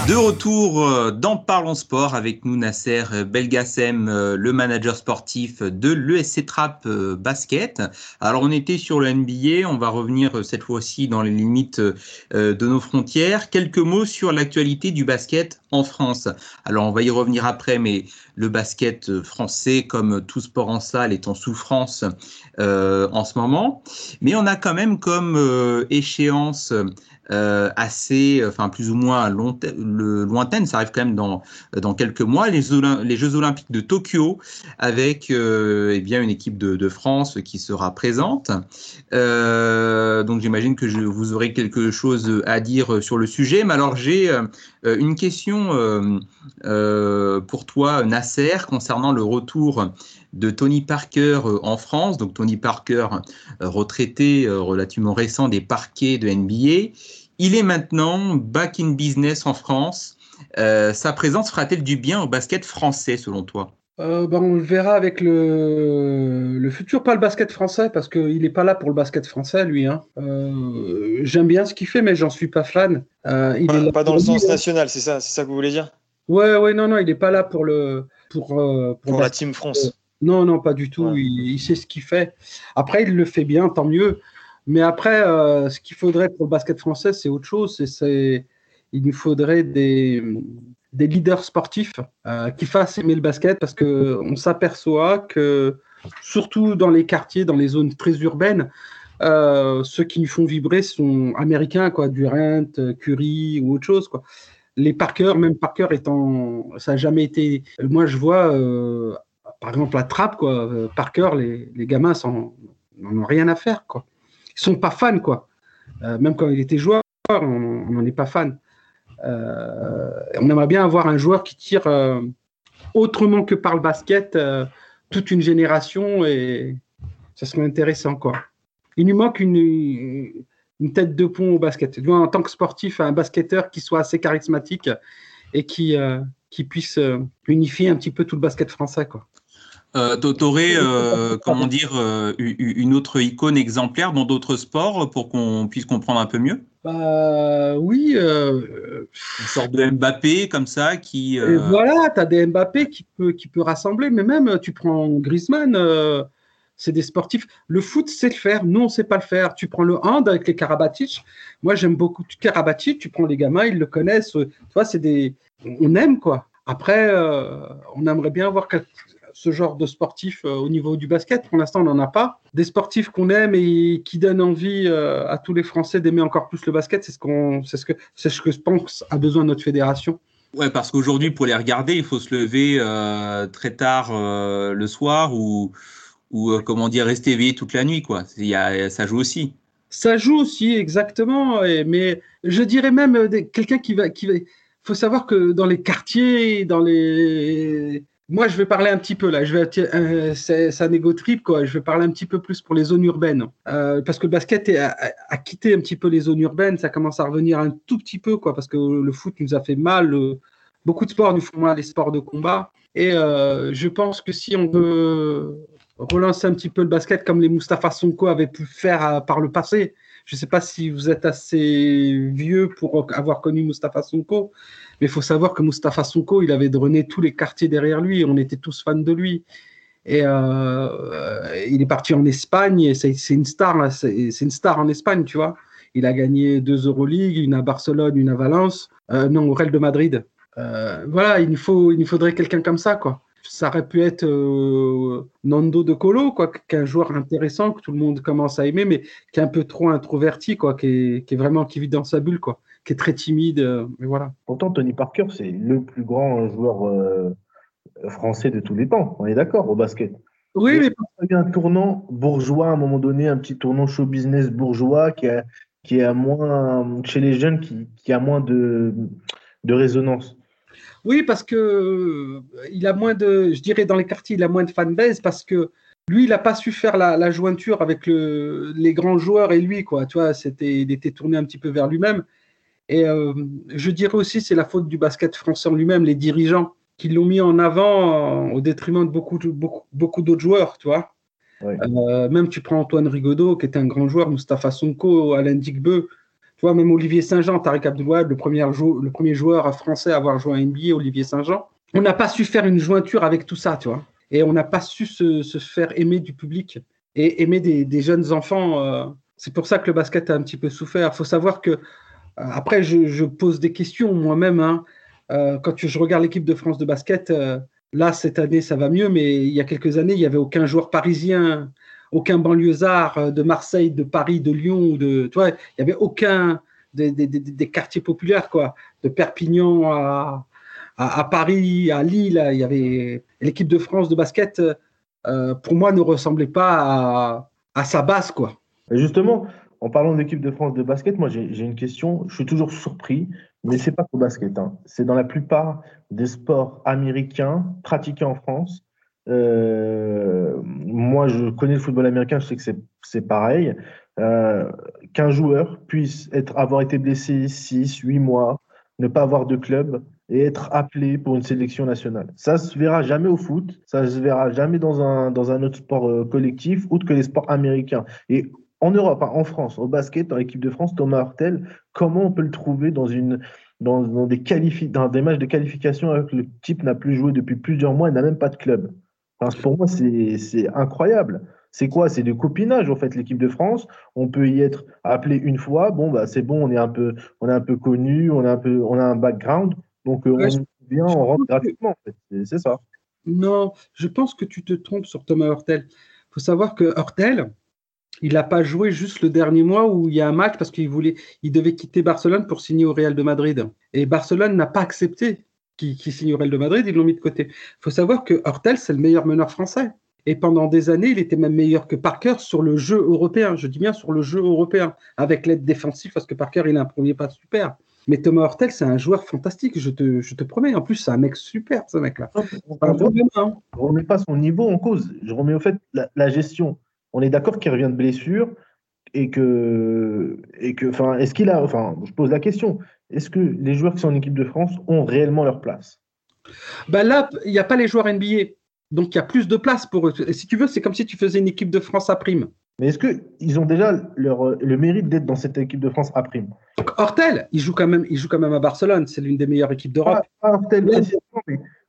De retour euh, dans Parlons Sport avec nous Nasser Belgassem, euh, le manager sportif de l'ESC Trap euh, Basket. Alors on était sur le NBA, on va revenir cette fois-ci dans les limites de nos frontières. Quelques mots sur l'actualité du basket en France. Alors on va y revenir après, mais le basket français, comme tout sport en salle, est en souffrance en ce moment. Mais on a quand même comme échéance euh, assez, enfin plus ou moins lointaine, ça arrive quand même dans, quelques mois, les, Jeux Olympiques de Tokyo, avec euh, eh bien une équipe de, France qui sera présente. Euh, donc j'imagine que vous aurez quelque chose à dire sur le sujet. Mais alors j'ai une question pour toi, Nasser, concernant le retour de Tony Parker en France. Donc Tony Parker, retraité relativement récent des parquets de NBA. Il est maintenant back in business en France. Euh, sa présence fera-t-elle du bien au basket français selon toi? Ben, On le verra avec le, le futur, pas le basket français, parce qu'il n'est pas là pour le basket français, lui. Hein. J'aime bien ce qu'il fait, mais j'en suis pas fan. il pas, est pas dans le sens national, c'est ça, ça que vous voulez dire? Ouais, ouais, non, non, il n'est pas là pour le pour, pour, la Team France. Non, non, pas du tout. Il, sait ce qu'il fait. Après, il le fait bien, tant mieux. Mais après, euh, ce qu'il faudrait pour le basket français, c'est autre chose. C'est, il nous faudrait des, des leaders sportifs euh, qui fassent aimer le basket parce qu'on s'aperçoit que, surtout dans les quartiers, dans les zones très urbaines, euh, ceux qui nous font vibrer sont américains, quoi, Durant, Curry ou autre chose, quoi. Les Parker, même Parker étant, ça n'a jamais été. Moi, je vois par exemple, la trappe, quoi, euh, par cœur, les, les gamins n'en ont rien à faire, quoi. Ils sont pas fans, quoi. Euh, même quand il était joueur, on n'en est pas fan. Euh, on aimerait bien avoir un joueur qui tire autrement que par le basket toute une génération et ça serait intéressant, quoi. Il nous manque une, une tête de pont au basket. En tant que sportif, un basketteur qui soit assez charismatique et qui, qui puisse unifier un petit peu tout le basket français. Quoi. Euh, T'aurais, euh, comment dire, euh, une autre icône exemplaire dans d'autres sports pour qu'on puisse comprendre un peu mieux? Bah oui. Une sorte de Mbappé comme ça qui. voilà, tu as des Mbappé qui peut, qui peut rassembler, mais même tu prends Griezmann, c'est des sportifs. Le foot, c'est le faire. Nous, on sait pas le faire. Tu prends le hand avec les Karabatic. Moi, j'aime beaucoup Karabatic. Tu prends les gamins, ils le connaissent. Tu vois, c'est des. On aime quoi. Après, on aimerait bien voir ce genre de sportif euh, au niveau du basket. Pour l'instant, on n'en a pas. Des sportifs qu'on aime et qui donnent envie euh, à tous les Français d'aimer encore plus le basket, c'est ce, qu'on, c'est ce, que, c'est ce que je pense a besoin notre fédération. Ouais, parce qu'aujourd'hui, pour les regarder, il faut se lever euh, très tard le soir ou, ou comment dire, rester éveillé toute la nuit. Quoi. Y a, ça joue aussi. Ça joue aussi, exactement. mais je dirais même quelqu'un qui va. Qui va faut savoir que dans les quartiers, dans les moi, je vais parler un petit peu là. Je vais, euh, c'est un égo trip quoi. Je vais parler un petit peu plus pour les zones urbaines, euh, parce que le basket a, quitté un petit peu les zones urbaines. Ça commence à revenir un tout petit peu quoi, parce que le foot nous a fait mal. beaucoup de sports nous font mal, les sports de combat. Et euh, je pense que si on veut relancer un petit peu le basket comme les Mustafa Sonko avaient pu faire par le passé, je ne sais pas si vous êtes assez vieux pour avoir connu Mustafa Sonko, mais il faut savoir que Mustafa Sonko, il avait drôné tous les quartiers derrière lui. On était tous fans de lui. Et euh, il est parti en Espagne. C'est une star. C'est une star en Espagne, tu vois. Il a gagné deux Euroleague, une à Barcelone, une à Valence. Euh, non, au Real de Madrid. Euh, voilà, il faut, il faudrait quelqu'un comme ça, quoi. Ça aurait pu être Nando de Colo, quoi, qu'un joueur intéressant que tout le monde commence à aimer, mais qui est un peu trop introverti, quoi, qui est, qui est vraiment qui vit dans sa bulle, quoi qui est très timide. Euh, mais voilà. Pourtant, Tony Parker, c'est le plus grand joueur euh, français de tous les temps. On est d'accord au basket. Oui, mais il y a un tournant bourgeois à un moment donné, un petit tournant show business bourgeois qui a, qui a moins chez les jeunes qui, qui a moins de, de résonance. Oui, parce que euh, il a moins de, je dirais dans les quartiers, il a moins de fanbase parce que lui, il n'a pas su faire la, jointure avec le, les grands joueurs et lui, quoi. Tu vois, c'était, il était tourné un petit peu vers lui-même. Et euh, je dirais aussi c'est la faute du basket français en lui-même, les dirigeants qui l'ont mis en avant au détriment de beaucoup, beaucoup, beaucoup d'autres joueurs, tu vois. Euh, même tu prends Antoine Rigaudot, qui était un grand joueur, Mustapha Sonko, Alain Digbeu, tu vois, même Olivier Saint-Jean, Tariq Abdelouad, le premier, le premier joueur français à avoir joué à NBA, Olivier Saint-Jean. On n'a pas su faire une jointure avec tout ça, tu vois. Et on n'a pas su se, faire aimer du public et aimer des, jeunes enfants. Euh. C'est pour ça que le basket a un petit peu souffert. Il faut savoir que après, je, pose des questions moi-même. Hein. Euh, quand je regarde l'équipe de France de basket, euh, là, cette année, ça va mieux, mais il y a quelques années, il n'y avait aucun joueur parisien, aucun banlieusard euh, de Marseille, de Paris, de Lyon, de, tu vois, il n'y avait aucun des, quartiers populaires, quoi, de Perpignan à, Paris, à Lille. Il y avait l'équipe de France de basket, pour moi, ne ressemblait pas à, sa base, quoi. justement, en parlant d'équipe de France de basket, moi j'ai une question. Je suis toujours surpris, mais c'est pas au basket. Hein. C'est dans la plupart des sports américains pratiqués en France. Euh, moi, je connais le football américain, je sais que c'est pareil. Euh, Qu'un joueur puisse être, avoir été blessé 6, 8 mois, ne pas avoir de club, et être appelé pour une sélection nationale. Ça se verra jamais au foot, ça se verra jamais dans un, dans un autre sport euh, collectif, outre que les sports américains. Et en Europe, hein, en France, au basket, dans l'équipe de France, Thomas Hurtel, comment on peut le trouver dans, une, dans, des, dans des matchs de qualification avec le type n'a plus joué depuis plusieurs mois et n'a même pas de club? Pour moi, c'est incroyable. C'est quoi? C'est du copinage, en fait, l'équipe de France. On peut y être appelé une fois. Bon, bah, c'est bon, on est un peu, on est un peu connu, on, est un peu, on a un background. Donc, euh, on vient, on rentre gratuitement, en fait. C'est ça. Non, je pense que tu te trompes sur Thomas Hurtel. Il faut savoir que Hurtel, il n'a pas joué juste le dernier mois où il y a un match parce qu'il voulait, il devait quitter Barcelone pour signer au Real de Madrid. Et Barcelone n'a pas accepté qu'il signe au Real de Madrid, ils l'ont mis de côté. Il faut savoir que Hurtel, c'est le meilleur meneur français. Et pendant des années, il était même meilleur que Parker sur le jeu européen. Je dis bien sur le jeu européen, avec l'aide défensive, parce que Parker, il a un premier pas super. Mais Thomas Hortel, c'est un joueur fantastique, je te, je te promets. En plus, c'est un mec super, ce mec-là. Hein. Je ne remets pas son niveau en cause. Je remets au fait la, gestion. On est d'accord qu'il revient de blessure et que, et que, enfin, est-ce qu'il a, enfin, je pose la question. Est-ce que les joueurs qui sont en équipe de France ont réellement leur place? Bah Là, il n'y a pas les joueurs NBA. Donc il y a plus de place pour eux. Et si tu veux, c'est comme si tu faisais une équipe de France à prime. Mais est-ce qu'ils ont déjà leur, le mérite d'être dans cette équipe de France à prime? Hortel, il joue, quand même, il joue quand même à Barcelone. C'est l'une des meilleures équipes d'Europe.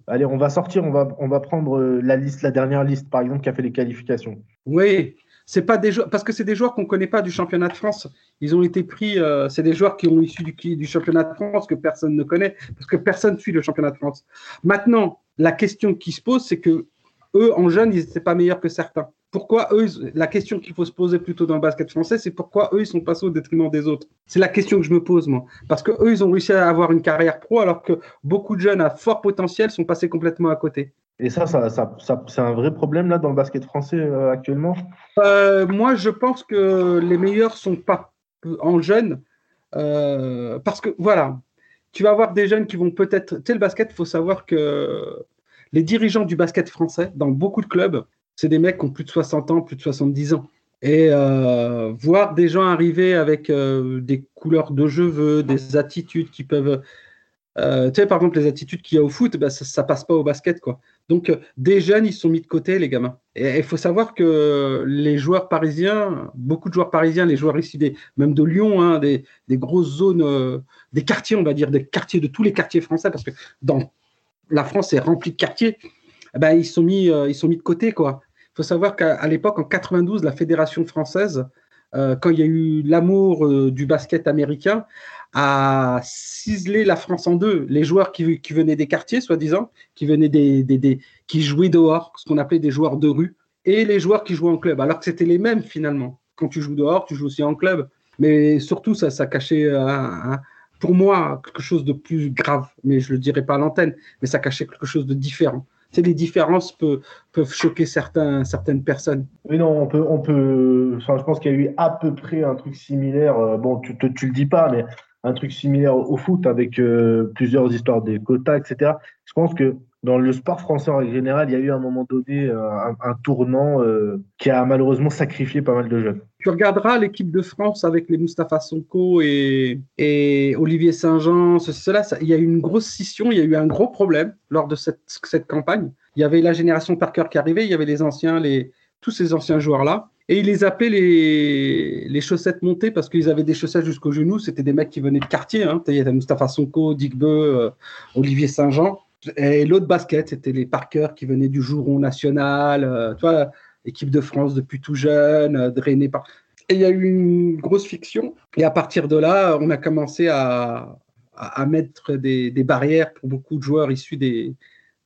allez, on va sortir, on va, on va prendre euh, la liste, la dernière liste, par exemple, qui a fait les qualifications. Oui, c'est pas parce que c'est des joueurs qu'on ne connaît pas du championnat de France. Ils ont été pris, euh, c'est des joueurs qui ont issu du, du championnat de France que personne ne connaît parce que personne suit le championnat de France. Maintenant, la question qui se pose, c'est que eux, en jeunes, ils n'étaient pas meilleurs que certains. Pourquoi eux, la question qu'il faut se poser plutôt dans le basket français, c'est pourquoi eux, ils sont passés au détriment des autres. C'est la question que je me pose, moi. Parce que eux, ils ont réussi à avoir une carrière pro, alors que beaucoup de jeunes à fort potentiel sont passés complètement à côté. Et ça, ça, ça, c'est un vrai problème là dans le basket français euh, actuellement? Euh, Moi, je pense que les meilleurs sont pas en jeunes. Euh, parce que voilà, tu vas avoir des jeunes qui vont peut-être. Tu sais, le basket, il faut savoir que les dirigeants du basket français, dans beaucoup de clubs, c'est des mecs qui ont plus de 60 ans, plus de 70 ans. Et voir des gens arriver avec des couleurs de cheveux, des attitudes qui peuvent. Euh, tu sais, par exemple, les attitudes qu'il y a au foot, bah, ça, ne passe pas au basket. quoi. Donc, des jeunes, ils sont mis de côté, les gamins. Et il faut savoir que les joueurs parisiens, beaucoup de joueurs parisiens, les joueurs ici, des, même de Lyon, hein, des, grosses zones, des quartiers, on va dire, des quartiers de tous les quartiers français, parce que dans la France est remplie de quartiers, ben, ils, sont mis, euh, ils sont mis de côté. quoi. Il faut savoir qu'à l'époque, en 92, la Fédération française, euh, quand il y a eu l'amour euh, du basket américain, a ciselé la France en deux. Les joueurs qui, venaient des quartiers, soi-disant, qui venaient des, qui jouaient dehors, ce qu'on appelait des joueurs de rue, et les joueurs qui jouaient en club, alors que c'était les mêmes finalement. Quand tu joues dehors, tu joues aussi en club. Mais surtout, ça, cachait un, pour moi, quelque chose de plus grave, mais je ne le dirai pas à l'antenne, mais ça cachait quelque chose de différent. C'est les différences peuvent, choquer certains, certaines personnes. Oui, non, on peut, on peut. Enfin, je pense qu'il y a eu à peu près un truc similaire. Euh, bon, tu, ne le dis pas, mais un truc similaire au foot avec euh, plusieurs histoires des quotas, etc. Je pense que dans le sport français en général, il y a eu à un moment donné euh, un, tournant euh, qui a malheureusement sacrifié pas mal de jeunes. Tu regarderas l'équipe de France avec les Mustapha Sonko et, Olivier Saint-Jean, cela, il y a eu une grosse scission, il y a eu un gros problème lors de cette, campagne. Il y avait la génération Parker qui arrivait, il y avait les anciens, tous ces anciens joueurs-là. Et ils les appelaient les, chaussettes montées parce qu'ils avaient des chaussettes jusqu'au genou. C'était des mecs qui venaient de quartier. Hein. Il y avait Mustapha Sonko, Dick euh, Olivier Saint-Jean. Et l'autre basket, c'était les Parker qui venaient du Jouron national, euh, tu vois, équipe de France depuis tout jeune, euh, drainée par. Et il y a eu une grosse fiction. Et à partir de là, on a commencé à, mettre des, barrières pour beaucoup de joueurs issus des,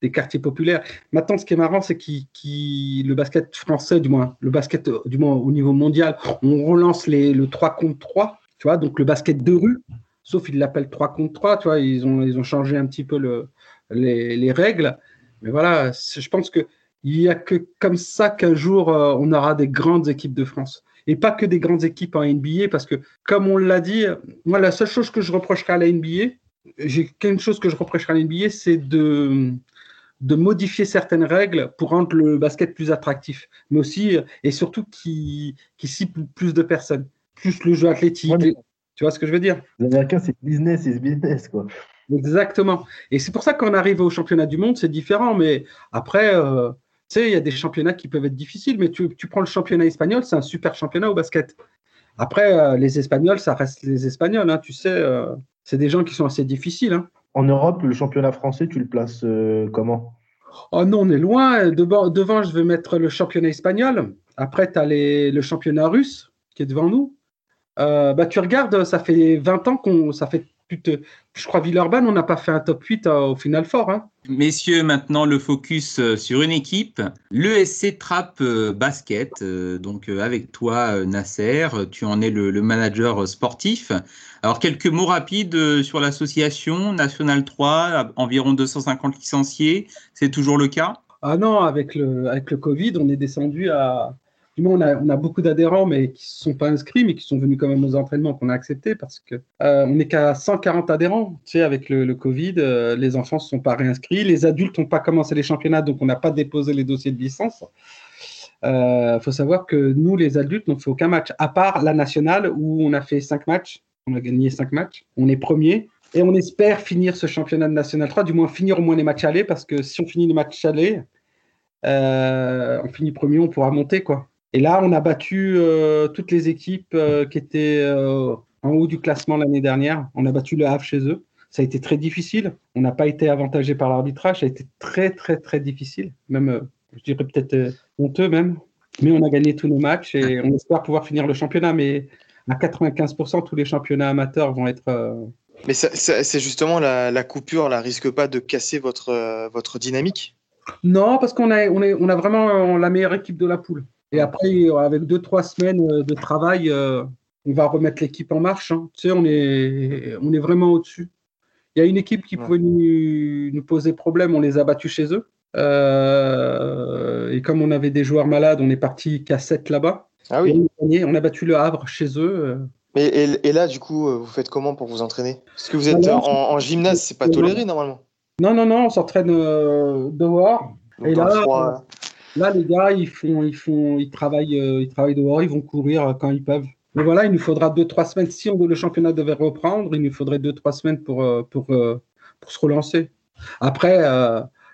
des quartiers populaires. Maintenant, ce qui est marrant, c'est que le basket français, du moins, le basket du moins au niveau mondial, on relance les, le 3 contre 3, tu vois, donc le basket de rue, sauf ils l'appellent 3 contre 3, tu vois, ils ont, ils ont changé un petit peu le, les, règles. Mais voilà, je pense qu'il n'y a que comme ça qu'un jour, euh, on aura des grandes équipes de France. Et pas que des grandes équipes en NBA, parce que, comme on l'a dit, moi, la seule chose que je reprocherai à la NBA, j'ai quelque chose que je reprocherai à la NBA, c'est de, de modifier certaines règles pour rendre le basket plus attractif, mais aussi et surtout qui, qui cible plus de personnes, plus le jeu athlétique. tu vois ce que je veux dire? L'américain, c'est business, c'est business, quoi. Exactement. Et c'est pour ça qu'on arrive au championnat du monde, c'est différent. Mais après, euh, tu sais, il y a des championnats qui peuvent être difficiles. Mais tu, prends le championnat espagnol, c'est un super championnat au basket. Après, euh, les Espagnols, ça reste les Espagnols. Hein, tu sais, euh, c'est des gens qui sont assez difficiles. Hein. En Europe, le championnat français, tu le places comment? Oh non, on est loin. Devant, je vais mettre le championnat espagnol. Après, tu as le championnat russe qui est devant nous. bah, tu regardes, ça fait 20 ans qu'on, ça fait je crois Villeurbanne, on n'a pas fait un top 8 euh, au final fort. Hein. Messieurs, maintenant le focus euh, sur une équipe, l'ESC Trap euh, Basket. Donc avec toi, Nasser, tu en es le, manager sportif. Alors quelques mots rapides sur l'association National 3, environ 250 licenciés. C'est toujours le cas? Ah non, avec le, avec le Covid, on est descendu à on a, beaucoup d'adhérents, mais qui ne sont pas inscrits, mais qui sont venus quand même aux entraînements qu'on a acceptés parce que euh, on n'est qu'à 140 adhérents. Tu sais, avec le, Covid, euh, les enfants ne sont pas réinscrits, les adultes n'ont pas commencé les championnats, donc on n'a pas déposé les dossiers de licence. Il euh, faut savoir que nous, les adultes, n'ont fait aucun match, à part la nationale où on a fait cinq matchs. On a gagné cinq matchs. On est premier. Et on espère finir ce championnat de National 3, du moins finir au moins les matchs allés, parce que si on finit les matchs allés, on finit premier, on pourra monter. quoi. Et là, on a battu euh, toutes les équipes euh, qui étaient euh, en haut du classement l'année dernière. On a battu le Havre chez eux. Ça a été très difficile. On n'a pas été avantagé par l'arbitrage. Ça a été très, très, très difficile. Même, je dirais peut-être honteux même. Mais on a gagné tous nos matchs et on espère pouvoir finir le championnat. Mais à 95%, tous les championnats amateurs vont être. Mais c'est justement la, coupure, là, risque pas de casser votre, votre dynamique? Non, parce qu'on a, on, on a vraiment la meilleure équipe de la poule. Et après, avec deux, trois semaines euh, de travail, euh, on va remettre l'équipe en marche. Hein. Tu sais, on est, on est vraiment au-dessus. Il y a une équipe qui pouvait nous, poser problème, on les a battus chez eux. Euh, et comme on avait des joueurs malades, on est parti qu'à 7 là-bas. Ah oui. On, a battu le Havre chez eux. Et, et, là, du coup, vous faites comment pour vous entraîner? Parce que vous êtes en, en, gymnase, c'est pas toléré normalement. Non, non, non, on s'entraîne dehors. et là, Là, les gars, ils font, ils travaillent, euh, ils travaillent dehors, ils vont courir euh, quand ils peuvent. Mais voilà, il nous faudra deux, trois semaines. Si le championnat devait reprendre, il nous faudrait deux, trois semaines pour, euh, se relancer. Après,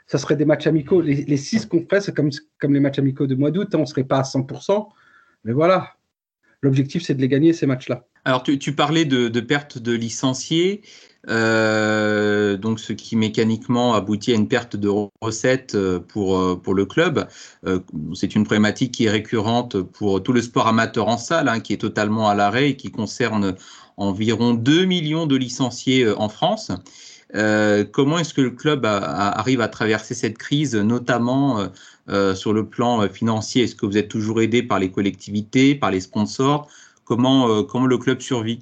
ça serait des matchs amicaux. Les, six qu'on ferait, c'est comme, les matchs amicaux de mois d'août. Hein. on ne serait pas à 100%. Mais voilà, l'objectif, c'est de les gagner, ces matchs-là. Alors, tu, tu parlais de, de, perte de licenciés. Euh, donc ce qui mécaniquement aboutit à une perte de recettes euh, pour, euh, pour le club. c'est une problématique qui est récurrente pour tout le sport amateur en salle, hein, qui est totalement à l'arrêt et qui concerne environ 2 millions de licenciés en France. comment est-ce que le club arrive à traverser cette crise, notamment sur le plan financier? Est-ce que vous êtes toujours aidé par les collectivités, par les sponsors? Comment, comment le club survit?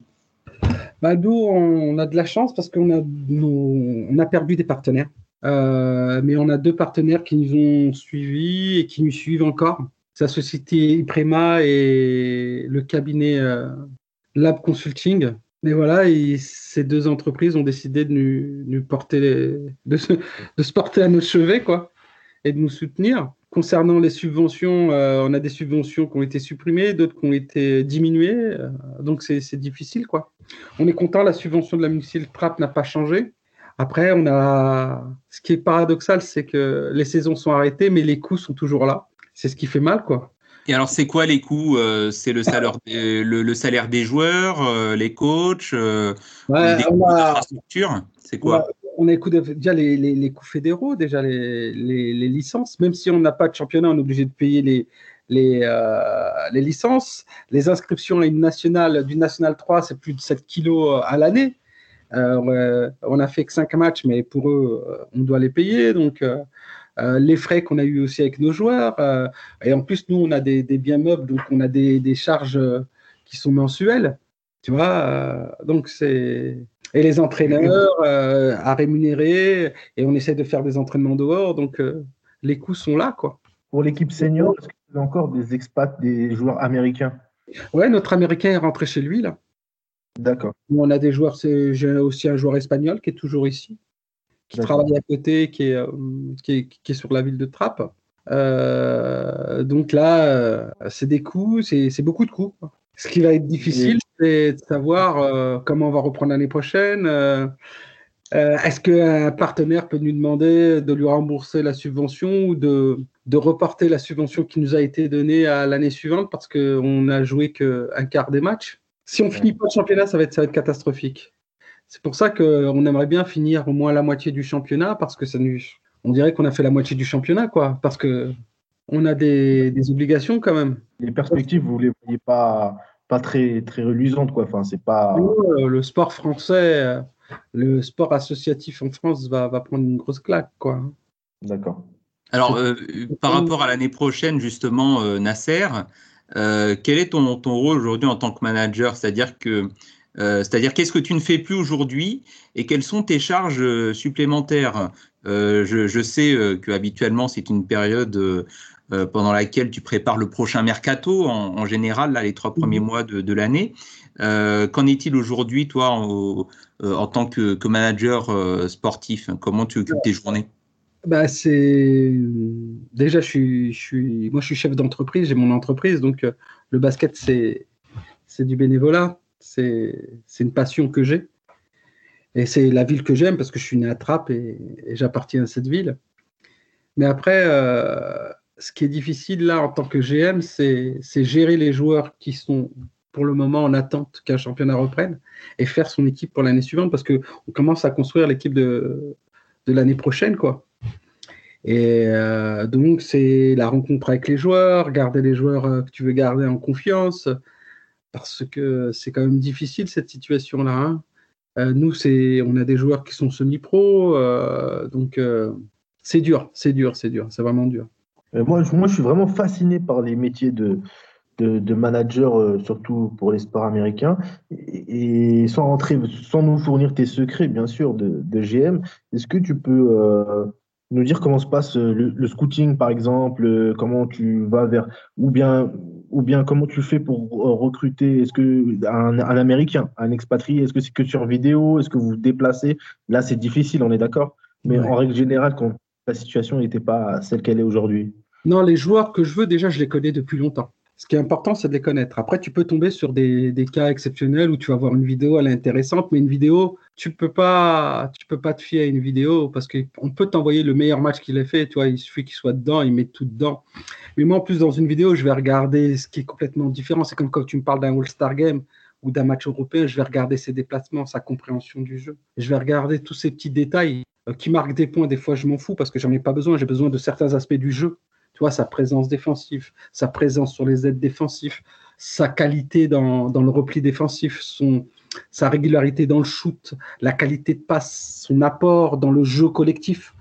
Bah, nous, on a de la chance parce qu'on a, perdu des partenaires. Euh, mais on a deux partenaires qui nous ont suivis et qui nous suivent encore. La société Iprema et le cabinet euh, Lab Consulting. Mais voilà, ces deux entreprises ont décidé de nous, porter de, se, porter à notre chevet, quoi, et de nous soutenir. Concernant les subventions, euh, on a des subventions qui ont été supprimées, d'autres qui ont été diminuées. Donc c'est difficile, quoi. On est content, la subvention de la municipalité Trap n'a pas changé. Après, on a. Ce qui est paradoxal, c'est que les saisons sont arrêtées, mais les coûts sont toujours là. C'est ce qui fait mal, quoi. Et alors, c'est quoi les coûts euh, C'est le salaire, le, salaire des joueurs, les coachs, les coûts d'infrastructure C'est quoi? On écoute déjà les, les, coûts fédéraux, déjà les, les, licences. Même si on n'a pas de championnat, on est obligé de payer les, les, euh, les licences. Les inscriptions à une nationale, du National 3, c'est plus de 7 kilos à l'année. Euh, on a fait que 5 matchs, mais pour eux, on doit les payer. Donc, euh, les frais qu'on a eu aussi avec nos joueurs. et en plus, nous, on a des, des biens meubles, donc on a des, des charges qui sont mensuelles. Tu vois, donc c'est et les entraîneurs euh, à rémunérer, et on essaie de faire des entraînements dehors, donc euh, les coûts sont là. quoi. Pour l'équipe senior, est-ce a encore des expats, des joueurs américains? Ouais, notre américain est rentré chez lui, là. D'accord. On a des joueurs, j'ai aussi un joueur espagnol qui est toujours ici, qui travaille à côté, qui est, euh, qui est, sur la ville de Trappes. donc là, c'est des coûts, c'est beaucoup de coûts. Ce qui va être difficile, c'est de savoir euh, comment on va reprendre l'année prochaine. Euh, Euh, est-ce qu'un partenaire peut nous demander de lui rembourser la subvention ou de, de reporter la subvention qui nous a été donnée à l'année suivante parce qu'on n'a joué qu'un quart des matchs? Si on finit pas le championnat, ça va être, ça va être catastrophique. C'est pour ça qu'on aimerait bien finir au moins la moitié du championnat parce que ça nous, on dirait qu'on a fait la moitié du championnat, quoi. Parce que on a des, des obligations quand même. Les perspectives, vous les voyez pas, pas très, très reluisantes, quoi. Enfin, c'est pas. Le sport français le sport associatif en France va, va prendre une grosse claque. quoi. D'accord. Alors, euh, par rapport à l'année prochaine, justement, euh, Nasser, euh, quel est ton, ton rôle aujourd'hui en tant que manager? C'est-à-dire que c'est-à-dire qu'est-ce que tu ne fais plus aujourd'hui et quelles sont tes charges supplémentaires? Je, je, sais que habituellement c'est une période pendant laquelle tu prépares le prochain mercato en, général là les trois premiers mhm. mois de, de l'année. Qu'en est-il aujourd'hui toi euh, en tant que, manager euh, sportif Comment tu occupes tes journées? Bah, c'est déjà je suis, je suis moi je suis chef d'entreprise j'ai mon entreprise donc euh, le basket c'est c'est du bénévolat. C'est c'est une passion que j'ai. Et c'est la ville que j'aime parce que je suis né à Trappes et, j'appartiens à cette ville. Mais après ce qui est difficile là en tant que GM c'est gérer les joueurs qui sont pour le moment en attente qu'un championnat reprenne et faire son équipe pour l'année suivante parce qu'on commence à construire l'équipe de, de l'année prochaine. quoi. Et euh, donc, c'est la rencontre avec les joueurs, garder les joueurs euh, que tu veux garder en confiance, parce que c'est quand même difficile cette situation-là. Hein. Euh, nous, c'est, on a des joueurs qui sont semi-pro, donc c'est dur, c'est dur, c'est dur, c'est vraiment dur. Moi, moi, je suis vraiment fasciné par les métiers de, de, manager, euh, surtout pour les sports américains. Et, sans rentrer, sans nous fournir tes secrets, bien sûr, de, GM, est-ce que tu peux euh, nous dire comment se passe euh, le, scouting, par exemple, comment tu vas vers, ou bien, ou bien comment tu fais pour recruter, est-ce que un, Américain, un expatrié, est-ce que c'est que sur vidéo, est-ce que vous vous déplacez? Là, c'est difficile, on est d'accord. Mais en règle générale, quand la situation n'était pas celle qu'elle est aujourd'hui. Non, les joueurs que je veux, déjà, je les connais depuis longtemps. Ce qui est important, c'est de les connaître. Après, tu peux tomber sur des, cas exceptionnels où tu vas voir une vidéo, elle est intéressante, mais une vidéo, tu peux pas, tu peux pas te fier à une vidéo parce qu'on peut t'envoyer le meilleur match qu'il ait fait. Tu vois, il suffit qu'il soit dedans, il met tout dedans. Mais moi, en plus, dans une vidéo, je vais regarder ce qui est complètement différent. C'est comme quand tu me parles d'un All-Star Game ou d'un match européen, je vais regarder ses déplacements, sa compréhension du jeu. Je vais regarder tous ces petits détails euh, qui marquent des points. Des fois, je m'en fous parce que j'en ai pas besoin. J'ai besoin de certains aspects du jeu tu vois, sa présence défensive, sa présence sur les aides défensifs, sa qualité dans, le repli défensif, sa régularité dans le shoot, la qualité de passe, son apport dans le jeu collectif.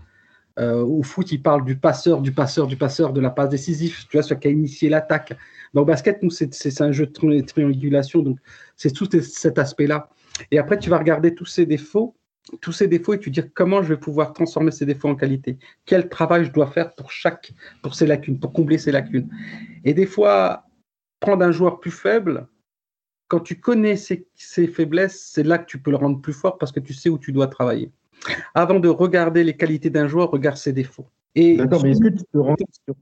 Euh, au foot, il parle du passeur, du passeur, du passeur, de la passe décisive, tu vois, ce qui a initié l'attaque. Dans le basket, nous, c'est un jeu de triangulation, donc c'est tout cet aspect-là. Et après, tu vas regarder tous ces défauts tous ces défauts et tu dire comment je vais pouvoir transformer ces défauts en qualité. Quel travail je dois faire pour chaque, pour ces lacunes, pour combler ces lacunes. Et des fois, prendre un joueur plus faible, quand tu connais ses, faiblesses, c'est là que tu peux le rendre plus fort parce que tu sais où tu dois travailler. Avant de regarder les qualités d'un joueur, regarde ses défauts. D'accord, mais est-ce que tu peux rentrer sur,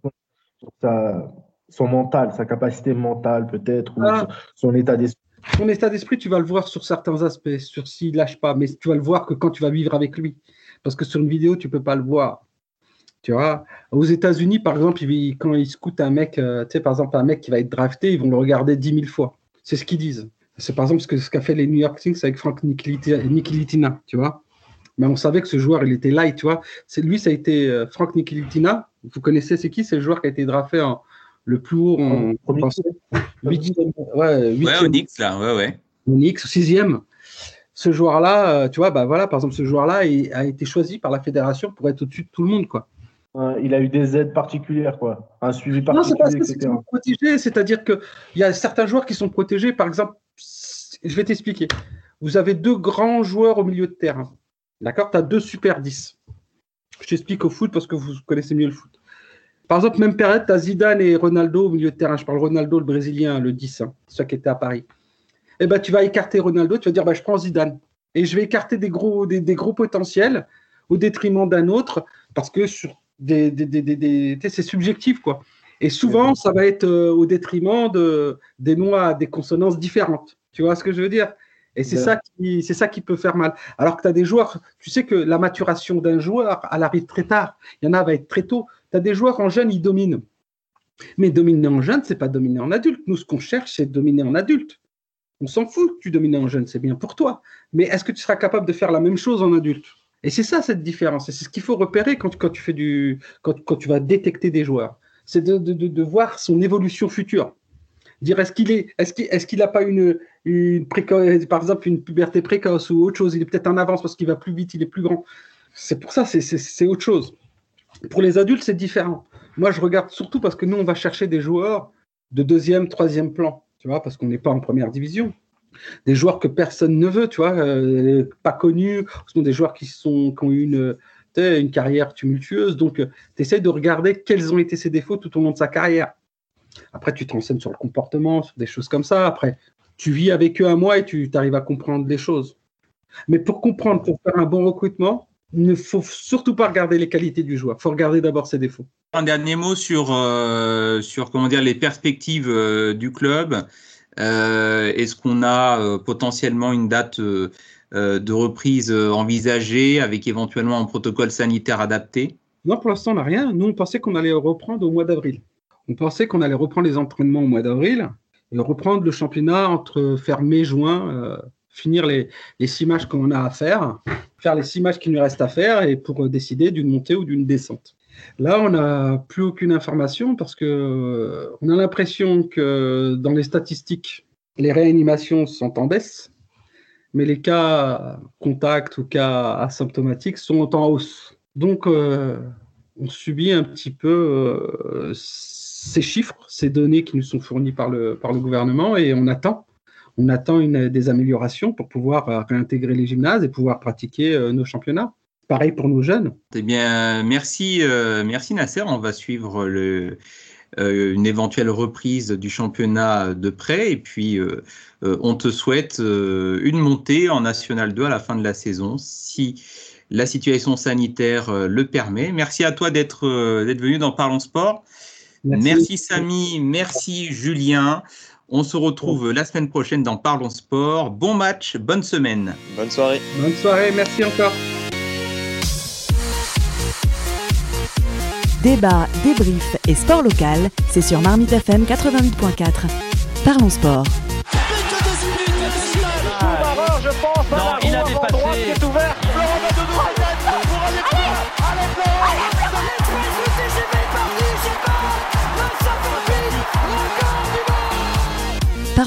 son mental, sa capacité mentale peut-être, ou ah. son état d'esprit son état d'esprit, tu vas le voir sur certains aspects, sur s'il lâche pas, mais tu vas le voir que quand tu vas vivre avec lui. Parce que sur une vidéo, tu peux pas le voir. Tu vois, aux États-Unis, par exemple, quand ils scoutent un mec, euh, tu sais, par exemple, un mec qui va être drafté, ils vont le regarder 10 000 fois. C'est ce qu'ils disent. C'est par exemple ce qu'a ce fait les New York Knicks avec Frank Nikilitina, tu vois? Mais on savait que ce joueur, il était light, tu vois? Lui, ça a été euh, Frank Nikilitina. Vous connaissez, c'est qui? C'est le joueur qui a été drafté en, le plus haut en, huitième, ouais, ouais, Onyx, là, ouais, ouais. Onyx, sixième. Ce joueur-là, euh, tu vois, bah voilà, par exemple, ce joueur-là a été choisi par la fédération pour être au-dessus de tout le monde, quoi. il a eu des aides particulières, quoi. Un suivi particulier, non, c'est protégé, c'est-à-dire qu'il y a certains joueurs qui sont protégés. Par exemple, je vais t'expliquer. Vous avez deux grands joueurs au milieu de terrain. D'accord? Tu as deux super 10. Je t'explique au foot parce que vous connaissez mieux le foot. Par exemple, même période, tu as Zidane et Ronaldo au milieu de terrain. Je parle Ronaldo, le Brésilien, le 10, hein, celui qui était à Paris. Eh ben, tu vas écarter Ronaldo, tu vas dire bah, je prends Zidane. Et je vais écarter des gros, potentiels au détriment d'un autre parce que sur des, c'est subjectif. Et souvent, ça va être euh, au détriment de, des noix, des consonances différentes. Tu vois ce que je veux dire? Et c'est ça, qui, ça qui peut faire mal. Alors que tu as des joueurs, tu sais que la maturation d'un joueur, elle arrive très tard. Il y en a, va être très tôt. Tu as des joueurs en jeune, ils dominent. Mais dominer en jeune, c'est pas dominer en adulte. Nous, ce qu'on cherche, c'est dominer en adulte. On s'en fout que tu domines en jeune, c'est bien pour toi. Mais est-ce que tu seras capable de faire la même chose en adulte? Et c'est ça cette différence. Et c'est ce qu'il faut repérer quand, quand, tu fais du, quand, quand, tu vas détecter des joueurs. C'est de, de, de, voir son évolution future. Dire est-ce qu'il est, est-ce qu'il, est-ce qu'il n'a pas une, une par exemple une puberté précoce ou autre chose. Il est peut-être en avance parce qu'il va plus vite, il est plus grand. C'est pour ça, c'est, autre chose. Pour les adultes, c'est différent. Moi, je regarde surtout parce que nous, on va chercher des joueurs de deuxième, troisième plan, tu vois, parce qu'on n'est pas en première division. Des joueurs que personne ne veut, tu vois, euh, pas connus, ce sont des joueurs qui, ont eu une, une carrière tumultueuse. Donc, euh, tu essaies de regarder quels ont été ses défauts tout au long de sa carrière. Après, tu te renseignes sur le comportement, sur des choses comme ça. Après, tu vis avec eux un mois et tu arrives à comprendre les choses. Mais pour comprendre, pour faire un bon recrutement, il ne faut surtout pas regarder les qualités du joueur. Il faut regarder d'abord ses défauts. Un dernier mot sur, euh, sur comment dire, les perspectives euh, du club. Euh, est-ce qu'on a potentiellement une date de reprise envisagée avec éventuellement un protocole sanitaire adapté? Non, pour l'instant, on n'a rien. Nous, on pensait qu'on allait reprendre au mois d'avril. On pensait qu'on allait reprendre les entraînements au mois d'avril reprendre le championnat entre faire mai-juin finir les, six matchs qu'on a à faire, faire les six matchs qu'il nous reste à faire et pour décider d'une montée ou d'une descente. Là, on n'a plus aucune information parce que euh, on a l'impression que dans les statistiques, les réanimations sont en baisse, mais les cas contacts ou cas asymptomatiques sont en hausse. Donc, euh, on subit un petit peu euh, ces chiffres, ces données qui nous sont fournies par le, par le gouvernement et on attend on attend une, des améliorations pour pouvoir euh, réintégrer les gymnases et pouvoir pratiquer euh, nos championnats. Pareil pour nos jeunes. Eh bien, merci, euh, merci Nasser. On va suivre une éventuelle reprise du championnat de près. Et puis, on te souhaite une montée en National 2 à la fin de la saison, si la situation sanitaire le permet. Merci à toi d'être venu dans Parlons Sport. Merci, merci Samy, merci Julien. On se retrouve la semaine prochaine dans Parlons Sport. Bon match, bonne semaine. Bonne soirée. Bonne soirée, merci encore. Débat, débrief et sport local, c'est sur Marmite FM 88.4. Parlons sport.